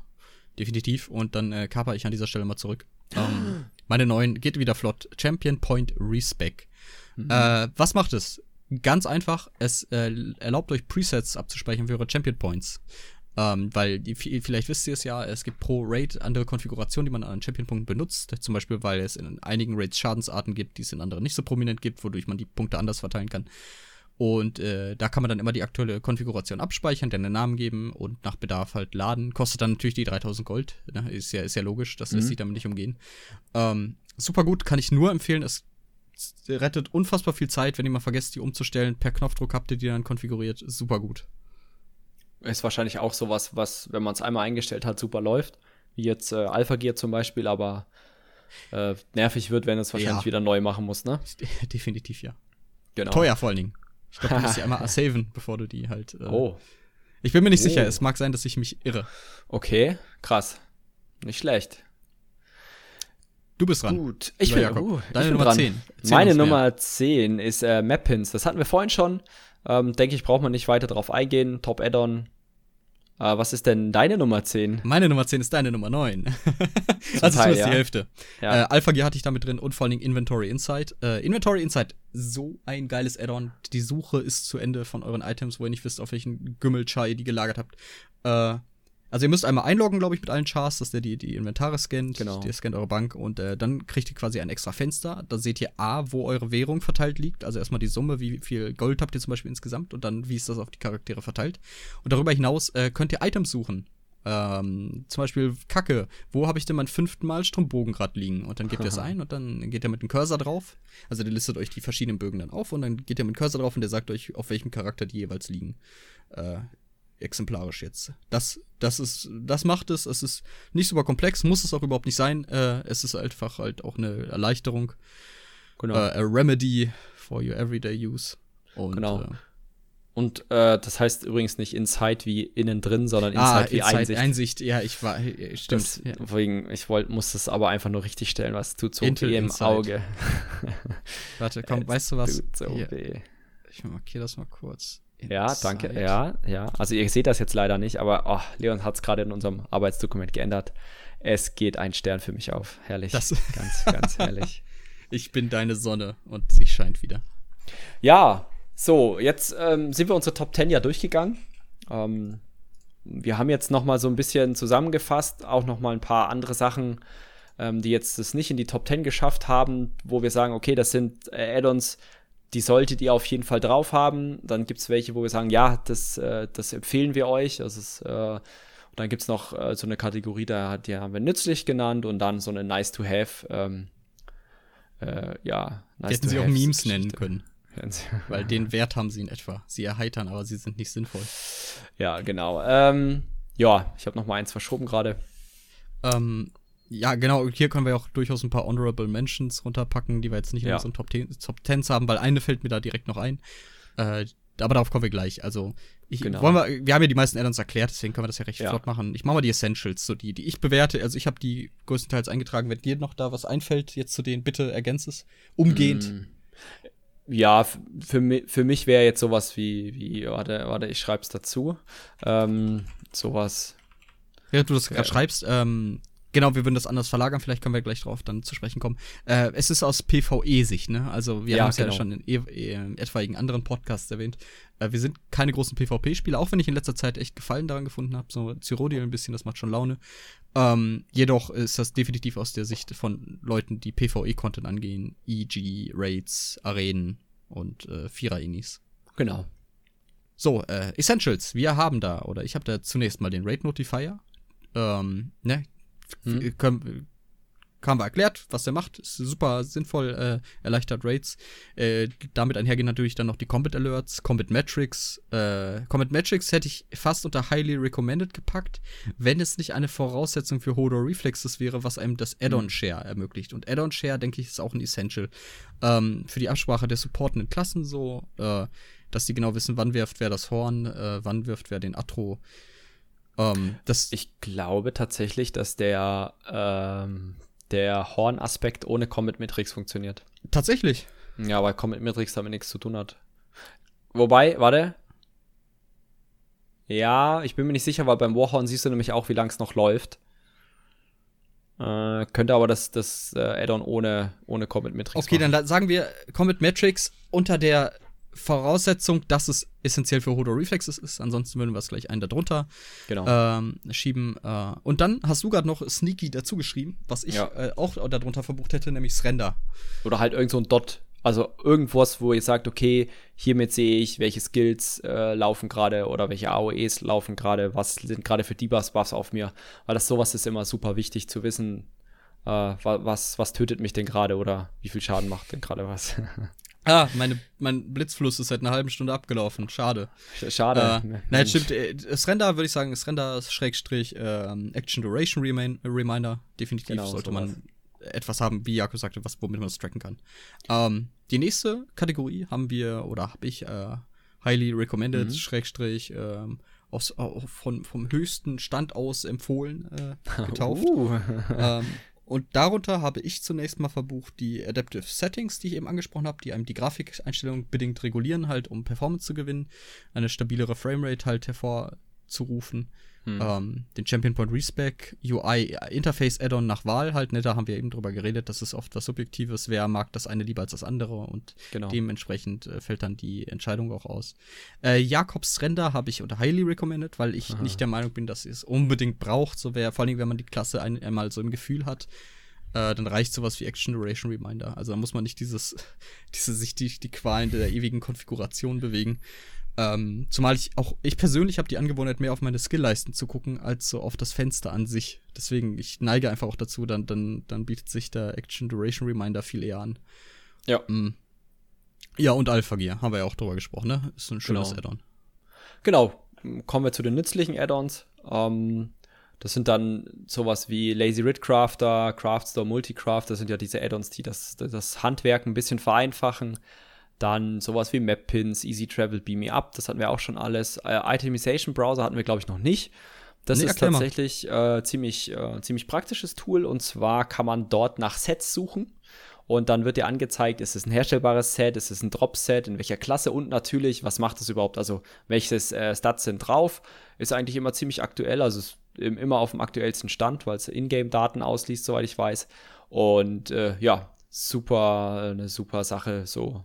definitiv. Und dann äh, kaper ich an dieser Stelle mal zurück. Ähm, meine neuen geht wieder flott. Champion Point Respec. Mhm. Äh, was macht es? Ganz einfach, es äh, erlaubt euch Presets abzuspeichern für eure Champion Points. Ähm, weil vielleicht wisst ihr es ja, es gibt pro Raid andere Konfigurationen, die man an Champion-Punkten benutzt. Zum Beispiel, weil es in einigen Raids Schadensarten gibt, die es in anderen nicht so prominent gibt, wodurch man die Punkte anders verteilen kann. Und äh, da kann man dann immer die aktuelle Konfiguration abspeichern, den Namen geben und nach Bedarf halt laden. Kostet dann natürlich die 3000 Gold. Ne? Ist, ja, ist ja logisch, das lässt mhm. sich damit nicht umgehen. Ähm, super gut, kann ich nur empfehlen. Es rettet unfassbar viel Zeit, wenn ihr mal vergesst, die umzustellen. Per Knopfdruck habt ihr die dann konfiguriert. Super gut. Ist wahrscheinlich auch sowas, was, wenn man es einmal eingestellt hat, super läuft. Wie jetzt äh, Alpha Gear zum Beispiel, aber äh, nervig wird, wenn es wahrscheinlich ja. wieder neu machen muss, ne? Definitiv ja. Genau. Teuer vor allen Dingen. Ich glaube, du musst die einmal saven, bevor du die halt. Äh oh. Ich bin mir nicht oh. sicher. Es mag sein, dass ich mich irre. Okay, krass. Nicht schlecht. Du bist dran. Gut. Ich bin, uh, Deine ich bin Nummer dran. 10. Meine Nummer 10 ist äh, Mappins. Das hatten wir vorhin schon. Ähm, Denke ich, braucht man nicht weiter drauf eingehen. Top Add-on. Uh, was ist denn deine Nummer 10? Meine Nummer 10 ist deine Nummer 9. also Teil, ja. die Hälfte. Ja. Äh, Alpha Gear hatte ich damit drin und vor allen Dingen Inventory Insight. Äh, Inventory Insight, so ein geiles Add-on. Die Suche ist zu Ende von euren Items, wo ihr nicht wisst, auf welchen Gümmelchar ihr die gelagert habt. Äh, also ihr müsst einmal einloggen, glaube ich, mit allen Chars, dass der die, die Inventare scannt. Genau. Der scannt eure Bank und äh, dann kriegt ihr quasi ein extra Fenster. Da seht ihr A, wo eure Währung verteilt liegt. Also erstmal die Summe, wie viel Gold habt ihr zum Beispiel insgesamt und dann, wie ist das auf die Charaktere verteilt. Und darüber hinaus äh, könnt ihr Items suchen. Ähm, zum Beispiel Kacke, wo habe ich denn meinen fünften Mal Strumpfbogen gerade liegen? Und dann gebt ihr es ein und dann geht ihr mit dem Cursor drauf. Also der listet euch die verschiedenen Bögen dann auf und dann geht ihr mit dem Cursor drauf und der sagt euch, auf welchem Charakter die jeweils liegen. Äh, exemplarisch jetzt. Das, das ist, das macht es. Es ist nicht super komplex, muss es auch überhaupt nicht sein. Äh, es ist einfach halt auch eine Erleichterung. Genau. Äh, a remedy for your everyday use. Und, genau. Äh, und äh, das heißt übrigens nicht Inside wie innen drin, sondern ah, Inside ah, wie Inside, Einsicht. Einsicht, ja, ich war, stimmt. Das. Deswegen, ich wollte, muss das aber einfach nur richtig stellen, was tut so weh im Auge. Warte, komm, weißt du was? Tut so. Ich markiere das mal kurz. Ja, danke. Ja, ja. Also ihr seht das jetzt leider nicht, aber oh, Leon hat es gerade in unserem Arbeitsdokument geändert. Es geht ein Stern für mich auf. Herrlich. Das ganz, ganz herrlich. ich bin deine Sonne und sie scheint wieder. Ja, so, jetzt ähm, sind wir unsere Top 10 ja durchgegangen. Ähm, wir haben jetzt noch mal so ein bisschen zusammengefasst, auch noch mal ein paar andere Sachen, ähm, die jetzt das nicht in die Top 10 geschafft haben, wo wir sagen, okay, das sind äh, Add-ons, die solltet ihr auf jeden Fall drauf haben. Dann gibt es welche, wo wir sagen, ja, das, äh, das empfehlen wir euch. Das ist, äh, und dann gibt es noch äh, so eine Kategorie, da die haben wir nützlich genannt und dann so eine Nice to Have. Ähm, äh, ja, nice die hätten sie auch Memes nennen können. Weil den Wert haben sie in etwa. Sie erheitern, aber sie sind nicht sinnvoll. Ja, genau. Ähm, ja, ich habe noch mal eins verschoben gerade. Ähm, ja, genau, hier können wir auch durchaus ein paar Honorable Mentions runterpacken, die wir jetzt nicht in unseren Top, Ten, Top Tens haben, weil eine fällt mir da direkt noch ein. Äh, aber darauf kommen wir gleich. Also, ich, genau. wollen wir, wir haben ja die meisten Addons erklärt, deswegen können wir das ja recht ja. flott machen. Ich mache mal die Essentials, so die, die ich bewerte. Also, ich habe die größtenteils eingetragen. Wenn dir noch da was einfällt, jetzt zu denen, bitte ergänz es. Umgehend. Mm. Ja, für, mich, für mich wäre jetzt sowas wie, wie, warte, warte, ich schreib's dazu. Ähm, sowas. Während du das gerade schreibst, ähm, Genau, wir würden das anders verlagern, vielleicht können wir gleich drauf dann zu sprechen kommen. Äh, es ist aus PvE-Sicht, ne? Also wir ja, haben es genau. ja schon in, e in, etwaigen anderen Podcasts erwähnt. Äh, wir sind keine großen PvP-Spieler, auch wenn ich in letzter Zeit echt Gefallen daran gefunden habe. So Cyrodiil ein bisschen, das macht schon Laune. Ähm, jedoch ist das definitiv aus der Sicht von Leuten, die PvE-Content angehen. EG, Raids, Arenen und äh, Vierer-Inis. Genau. So, äh, Essentials. Wir haben da, oder ich habe da zunächst mal den Raid Notifier. Ähm, ne, hm. Können, haben wir erklärt, was der macht. Ist super sinnvoll, äh, erleichtert Raids. Äh, damit einhergehen natürlich dann noch die Combat Alerts, Combat Metrics. Äh, Combat Metrics hätte ich fast unter Highly Recommended gepackt, wenn es nicht eine Voraussetzung für Hodor Reflexes wäre, was einem das Add-on hm. Share ermöglicht. Und Add-on Share, denke ich, ist auch ein Essential. Ähm, für die Absprache der supportenden Klassen so, äh, dass die genau wissen, wann wirft wer das Horn, äh, wann wirft wer den Atro. Ähm, das ich glaube tatsächlich, dass der, ähm, der Horn-Aspekt ohne Comet Matrix funktioniert. Tatsächlich? Ja, weil Comet Matrix damit nichts zu tun hat. Wobei, warte. Ja, ich bin mir nicht sicher, weil beim Warhorn siehst du nämlich auch, wie lang es noch läuft. Äh, könnte aber das, das äh, Add-on ohne, ohne Comet Matrix Okay, machen. dann sagen wir Comet Matrix unter der Voraussetzung, dass es essentiell für Hodo Reflexes ist. Ansonsten würden wir es gleich einen darunter genau. ähm, schieben. Äh, und dann hast du gerade noch Sneaky dazu geschrieben, was ich ja. äh, auch darunter verbucht hätte, nämlich Srender. Oder halt irgend so ein Dot. Also irgendwas, wo ihr sagt, okay, hiermit sehe ich, welche Skills äh, laufen gerade oder welche AOEs laufen gerade, was sind gerade für Debuffs auf mir. Weil das sowas ist immer super wichtig zu wissen, äh, was, was tötet mich denn gerade oder wie viel Schaden macht denn gerade was. Ah, meine, mein Blitzfluss ist seit einer halben Stunde abgelaufen. Schade. Schade. Äh, nein, stimmt. Äh, das Render würde ich sagen, das Render Schrägstrich äh, Action Duration Remain, Reminder. Definitiv genau, sollte sowas. man etwas haben, wie Jakob sagte, was, womit man das tracken kann. Ähm, die nächste Kategorie haben wir, oder habe ich, äh, highly recommended, mhm. Schrägstrich, ähm, aus, von, vom höchsten Stand aus empfohlen äh, getauft. uh. ähm, und darunter habe ich zunächst mal verbucht die Adaptive Settings, die ich eben angesprochen habe, die einem die Grafikeinstellung bedingt regulieren, halt um Performance zu gewinnen, eine stabilere Framerate halt hervorzurufen. Hm. Ähm, den Champion Point Respec UI Interface Add-on nach Wahl halt, ne, da haben wir eben drüber geredet, das ist oft was Subjektives, wer mag das eine lieber als das andere und genau. dementsprechend äh, fällt dann die Entscheidung auch aus. Äh, Jakobs Render habe ich unter highly recommended, weil ich Aha. nicht der Meinung bin, dass es unbedingt braucht, so wer, vor allem wenn man die Klasse ein, einmal so im Gefühl hat, äh, dann reicht sowas wie Action Duration Reminder. Also da muss man nicht dieses, diese sich die, die Qualen der ewigen Konfiguration bewegen. Ähm, zumal ich auch, ich persönlich habe die Angewohnheit, mehr auf meine Skillleisten zu gucken, als so auf das Fenster an sich. Deswegen, ich neige einfach auch dazu, dann, dann, dann bietet sich der Action Duration Reminder viel eher an. Ja. Mhm. Ja, und Alpha Gear, haben wir ja auch drüber gesprochen, ne? Ist ein schönes genau. Add-on. Genau. kommen wir zu den nützlichen Add-ons. Ähm, das sind dann sowas wie Lazy Rid Crafter, Craftstore, Multicraft. Das sind ja diese Add-ons, die das, das Handwerk ein bisschen vereinfachen. Dann sowas wie Map Pins, Easy Travel, Beam Me Up. Das hatten wir auch schon alles. Äh, Itemization Browser hatten wir, glaube ich, noch nicht. Das nee, ist tatsächlich äh, ziemlich, äh, ziemlich praktisches Tool. Und zwar kann man dort nach Sets suchen. Und dann wird dir angezeigt, ist es ein herstellbares Set, ist es ein Drop-Set, in welcher Klasse und natürlich, was macht es überhaupt? Also, welches äh, Stats sind drauf? Ist eigentlich immer ziemlich aktuell, also ist immer auf dem aktuellsten Stand, weil es Ingame-Daten ausliest, soweit ich weiß. Und äh, ja, super, eine super Sache, so.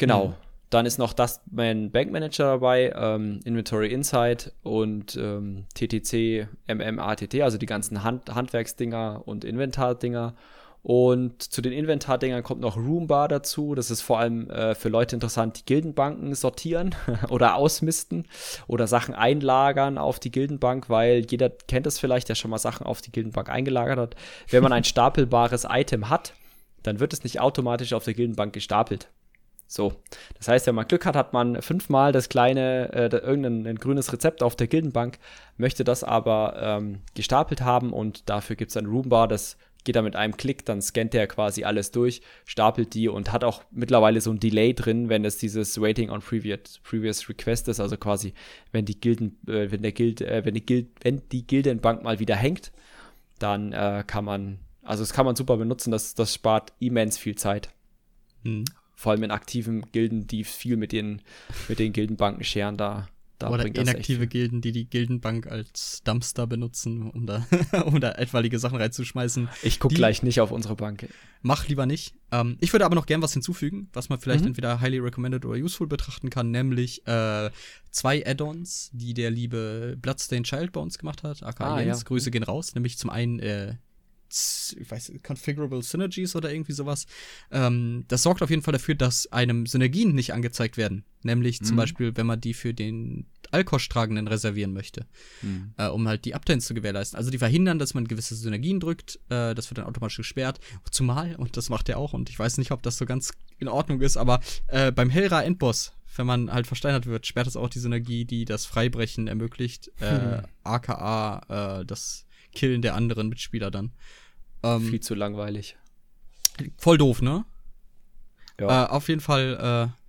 Genau. Mhm. Dann ist noch das mein Bank Manager dabei, ähm, Inventory Insight und ähm, TTC, MMATT, also die ganzen Hand Handwerksdinger und Inventardinger. Und zu den Inventardingern kommt noch Roombar dazu. Das ist vor allem äh, für Leute interessant, die Gildenbanken sortieren oder ausmisten oder Sachen einlagern auf die Gildenbank, weil jeder kennt es vielleicht, der schon mal Sachen auf die Gildenbank eingelagert hat. Wenn man ein stapelbares Item hat, dann wird es nicht automatisch auf der Gildenbank gestapelt. So, das heißt, wenn man Glück hat, hat man fünfmal das kleine, äh, irgendein grünes Rezept auf der Gildenbank, möchte das aber ähm, gestapelt haben und dafür gibt es ein Roombar, das geht er mit einem Klick, dann scannt er quasi alles durch, stapelt die und hat auch mittlerweile so ein Delay drin, wenn es dieses Waiting on Previous, previous Request ist, also quasi, wenn die Gilden, äh, wenn der Gild, äh, wenn die Gild, wenn die Gildenbank mal wieder hängt, dann äh, kann man, also das kann man super benutzen, das, das spart immens viel Zeit. Mhm. Vor allem in aktiven Gilden, die viel mit den, mit den Gildenbanken scheren, da da Oder inaktive Gilden, die die Gildenbank als Dumpster benutzen, um da, um da etwaige Sachen reinzuschmeißen. Ich gucke gleich nicht auf unsere Bank. Mach lieber nicht. Ähm, ich würde aber noch gern was hinzufügen, was man vielleicht mhm. entweder highly recommended oder useful betrachten kann, nämlich äh, zwei Add-ons, die der liebe Bloodstained Child bei uns gemacht hat. aka ah, Jens, ja. Grüße gehen raus. Nämlich zum einen äh, ich weiß, Configurable Synergies oder irgendwie sowas. Ähm, das sorgt auf jeden Fall dafür, dass einem Synergien nicht angezeigt werden. Nämlich mhm. zum Beispiel, wenn man die für den Alkosch-Tragenden reservieren möchte, mhm. äh, um halt die Uptime zu gewährleisten. Also die verhindern, dass man gewisse Synergien drückt. Äh, das wird dann automatisch gesperrt. Zumal, und das macht er auch, und ich weiß nicht, ob das so ganz in Ordnung ist, aber äh, beim Hellra Endboss wenn man halt versteinert wird, sperrt das auch die Synergie, die das Freibrechen ermöglicht, äh, aka äh, das Killen der anderen Mitspieler dann. Ähm, Viel zu langweilig. Voll doof, ne? Ja. Äh, auf jeden Fall äh,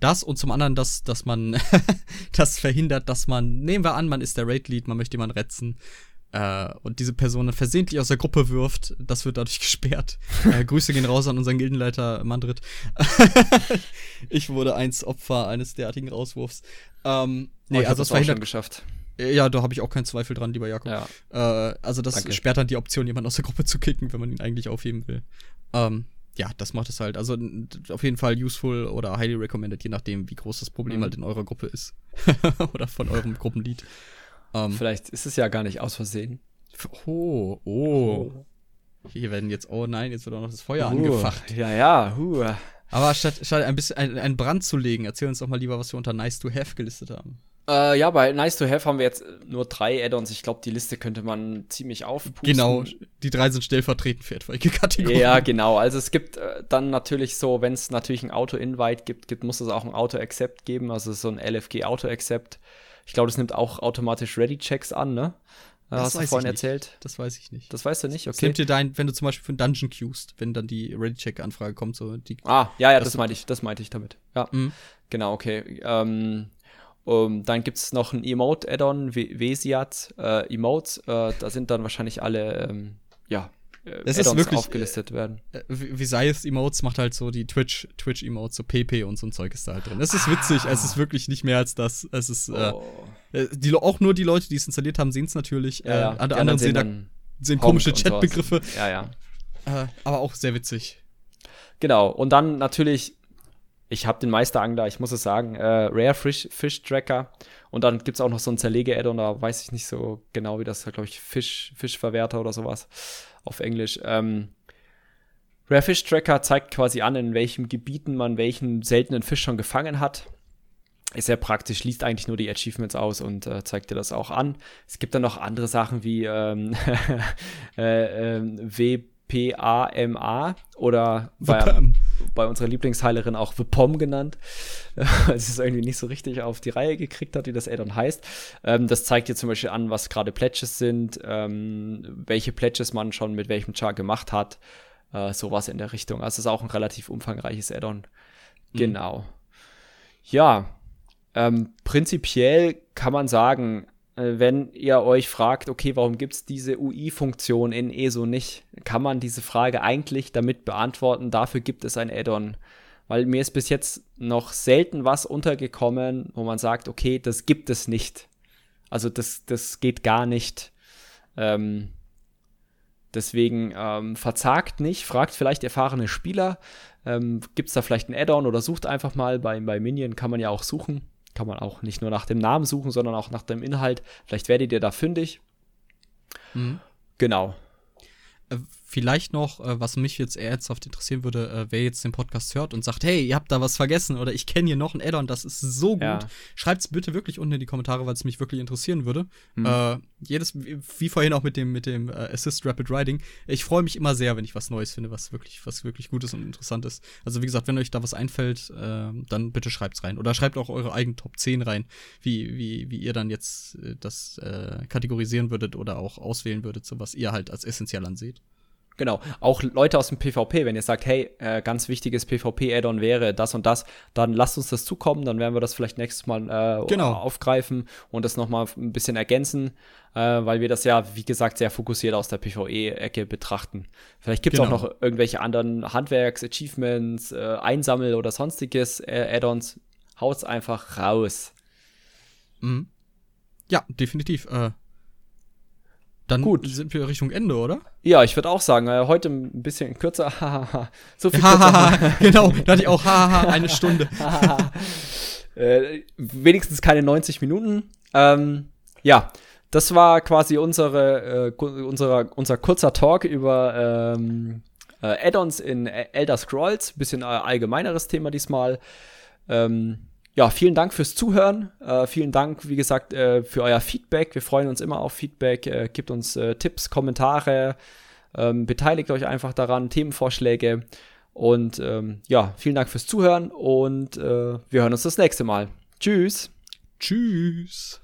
das und zum anderen, dass, dass man das verhindert, dass man, nehmen wir an, man ist der Raid-Lead, man möchte jemanden retzen äh, und diese Person dann versehentlich aus der Gruppe wirft, das wird dadurch gesperrt. äh, Grüße gehen raus an unseren Gildenleiter Mandrit. ich wurde eins Opfer eines derartigen Rauswurfs. Ähm, nee, oh, also das verhindert. Schon geschafft. Ja, da habe ich auch keinen Zweifel dran, lieber Jakob. Ja. Äh, also das Danke. sperrt dann die Option, jemanden aus der Gruppe zu kicken, wenn man ihn eigentlich aufheben will. Ähm, ja, das macht es halt. Also auf jeden Fall useful oder highly recommended, je nachdem, wie groß das Problem mhm. halt in eurer Gruppe ist. oder von eurem Gruppenlied. Ähm, Vielleicht ist es ja gar nicht aus Versehen. Oh, oh. oh. Hier werden jetzt, oh nein, jetzt wird auch noch das Feuer uh, angefacht. Ja, ja, uh. Aber statt, statt ein bisschen einen Brand zu legen, erzähl uns doch mal lieber, was wir unter Nice to Have gelistet haben. Äh, ja, bei Nice to Have haben wir jetzt nur drei Add-ons. Ich glaube, die Liste könnte man ziemlich aufpusten. Genau, die drei sind stellvertretend für etwaige Kategorien. Ja, genau. Also es gibt äh, dann natürlich so, wenn es natürlich ein Auto-Invite gibt, gibt, muss es auch ein Auto-Accept geben, also so ein LFG Auto-Accept. Ich glaube, das nimmt auch automatisch Ready-Checks an, ne? Das hast du vorhin erzählt? Das weiß ich nicht. Das weißt du nicht, okay. Das nimmt dir dein, wenn du zum Beispiel für einen Dungeon queuest, wenn dann die Ready-Check-Anfrage kommt, so die. Ah, ja, ja, das meinte ich, das meinte ich damit. Ja. Mhm. Genau, okay. Ähm, um, dann gibt es noch ein Emote-Add-on, Vesiat äh, Emotes. Äh, da sind dann wahrscheinlich alle, ähm, ja, äh, es ist wirklich aufgelistet werden. Äh, wie sei es Emotes macht halt so die Twitch Twitch Emotes so PP und so ein Zeug ist da halt drin. Es ist ah. witzig, es ist wirklich nicht mehr als das. Es ist äh, oh. äh, die auch nur die Leute, die es installiert haben, sehen es natürlich. Ja, ja. Äh, alle anderen sehen da sehen komische Chatbegriffe. Ja, ja. Äh, aber auch sehr witzig. Genau und dann natürlich ich habe den Meisterangler, ich muss es sagen, äh, Rare Fish, Fish Tracker. Und dann gibt es auch noch so ein Zerlege-Add-on, da weiß ich nicht so genau, wie das, glaube ich, Fisch, Fischverwerter oder sowas auf Englisch. Ähm, Rare Fish Tracker zeigt quasi an, in welchen Gebieten man welchen seltenen Fisch schon gefangen hat. Ist sehr praktisch, liest eigentlich nur die Achievements aus und äh, zeigt dir das auch an. Es gibt dann noch andere Sachen wie ähm, äh, äh, WPAMA oder bei, bei unserer Lieblingsheilerin auch The Pom genannt, weil sie es irgendwie nicht so richtig auf die Reihe gekriegt hat, wie das Addon heißt. Ähm, das zeigt dir zum Beispiel an, was gerade Pledges sind, ähm, welche Pledges man schon mit welchem Char gemacht hat, äh, sowas in der Richtung. Also es ist auch ein relativ umfangreiches Addon. Mhm. Genau. Ja, ähm, prinzipiell kann man sagen, wenn ihr euch fragt, okay, warum gibt es diese UI-Funktion in ESO nicht, kann man diese Frage eigentlich damit beantworten, dafür gibt es ein Add-on. Weil mir ist bis jetzt noch selten was untergekommen, wo man sagt, okay, das gibt es nicht. Also das, das geht gar nicht. Ähm, deswegen ähm, verzagt nicht, fragt vielleicht erfahrene Spieler, ähm, gibt es da vielleicht ein Add-on oder sucht einfach mal, bei, bei Minion kann man ja auch suchen kann man auch nicht nur nach dem Namen suchen, sondern auch nach dem Inhalt. Vielleicht werdet ihr da fündig. Mhm. Genau. Äh, vielleicht noch, äh, was mich jetzt ernsthaft interessieren würde, äh, wer jetzt den Podcast hört und sagt, hey, ihr habt da was vergessen oder ich kenne hier noch ein Addon, das ist so gut. Ja. Schreibt's bitte wirklich unten in die Kommentare, weil es mich wirklich interessieren würde. Mhm. Äh, jedes, wie vorhin auch mit dem, mit dem äh, Assist Rapid Riding, ich freue mich immer sehr, wenn ich was Neues finde, was wirklich, was wirklich gut ist und interessant ist. Also wie gesagt, wenn euch da was einfällt, äh, dann bitte schreibt's rein. Oder schreibt auch eure eigenen Top 10 rein, wie, wie, wie ihr dann jetzt das kategorisieren würdet oder auch auswählen würdet, so was ihr halt als essentiell anseht. Genau, auch Leute aus dem PvP, wenn ihr sagt, hey, äh, ganz wichtiges PvP-Add-on wäre das und das, dann lasst uns das zukommen, dann werden wir das vielleicht nächstes Mal äh, genau. aufgreifen und das nochmal ein bisschen ergänzen, äh, weil wir das ja, wie gesagt, sehr fokussiert aus der PvE-Ecke betrachten. Vielleicht gibt es genau. auch noch irgendwelche anderen Handwerks-, Achievements, äh, Einsammel- oder sonstiges äh, Add-ons. Haut's einfach raus. Mhm. Ja, definitiv. Äh, dann Gut. sind wir Richtung Ende, oder? Ja, ich würde auch sagen, äh, heute ein bisschen kürzer. so viel kürzer. genau, da hatte ich auch eine Stunde. äh, wenigstens keine 90 Minuten. Ähm, ja, das war quasi unsere, äh, unserer, unser kurzer Talk über ähm, äh, Add-ons in Elder Scrolls. Bisschen äh, allgemeineres Thema diesmal. Ähm, ja, vielen Dank fürs Zuhören. Äh, vielen Dank, wie gesagt, äh, für euer Feedback. Wir freuen uns immer auf Feedback. Äh, gebt uns äh, Tipps, Kommentare. Ähm, beteiligt euch einfach daran, Themenvorschläge. Und ähm, ja, vielen Dank fürs Zuhören und äh, wir hören uns das nächste Mal. Tschüss. Tschüss.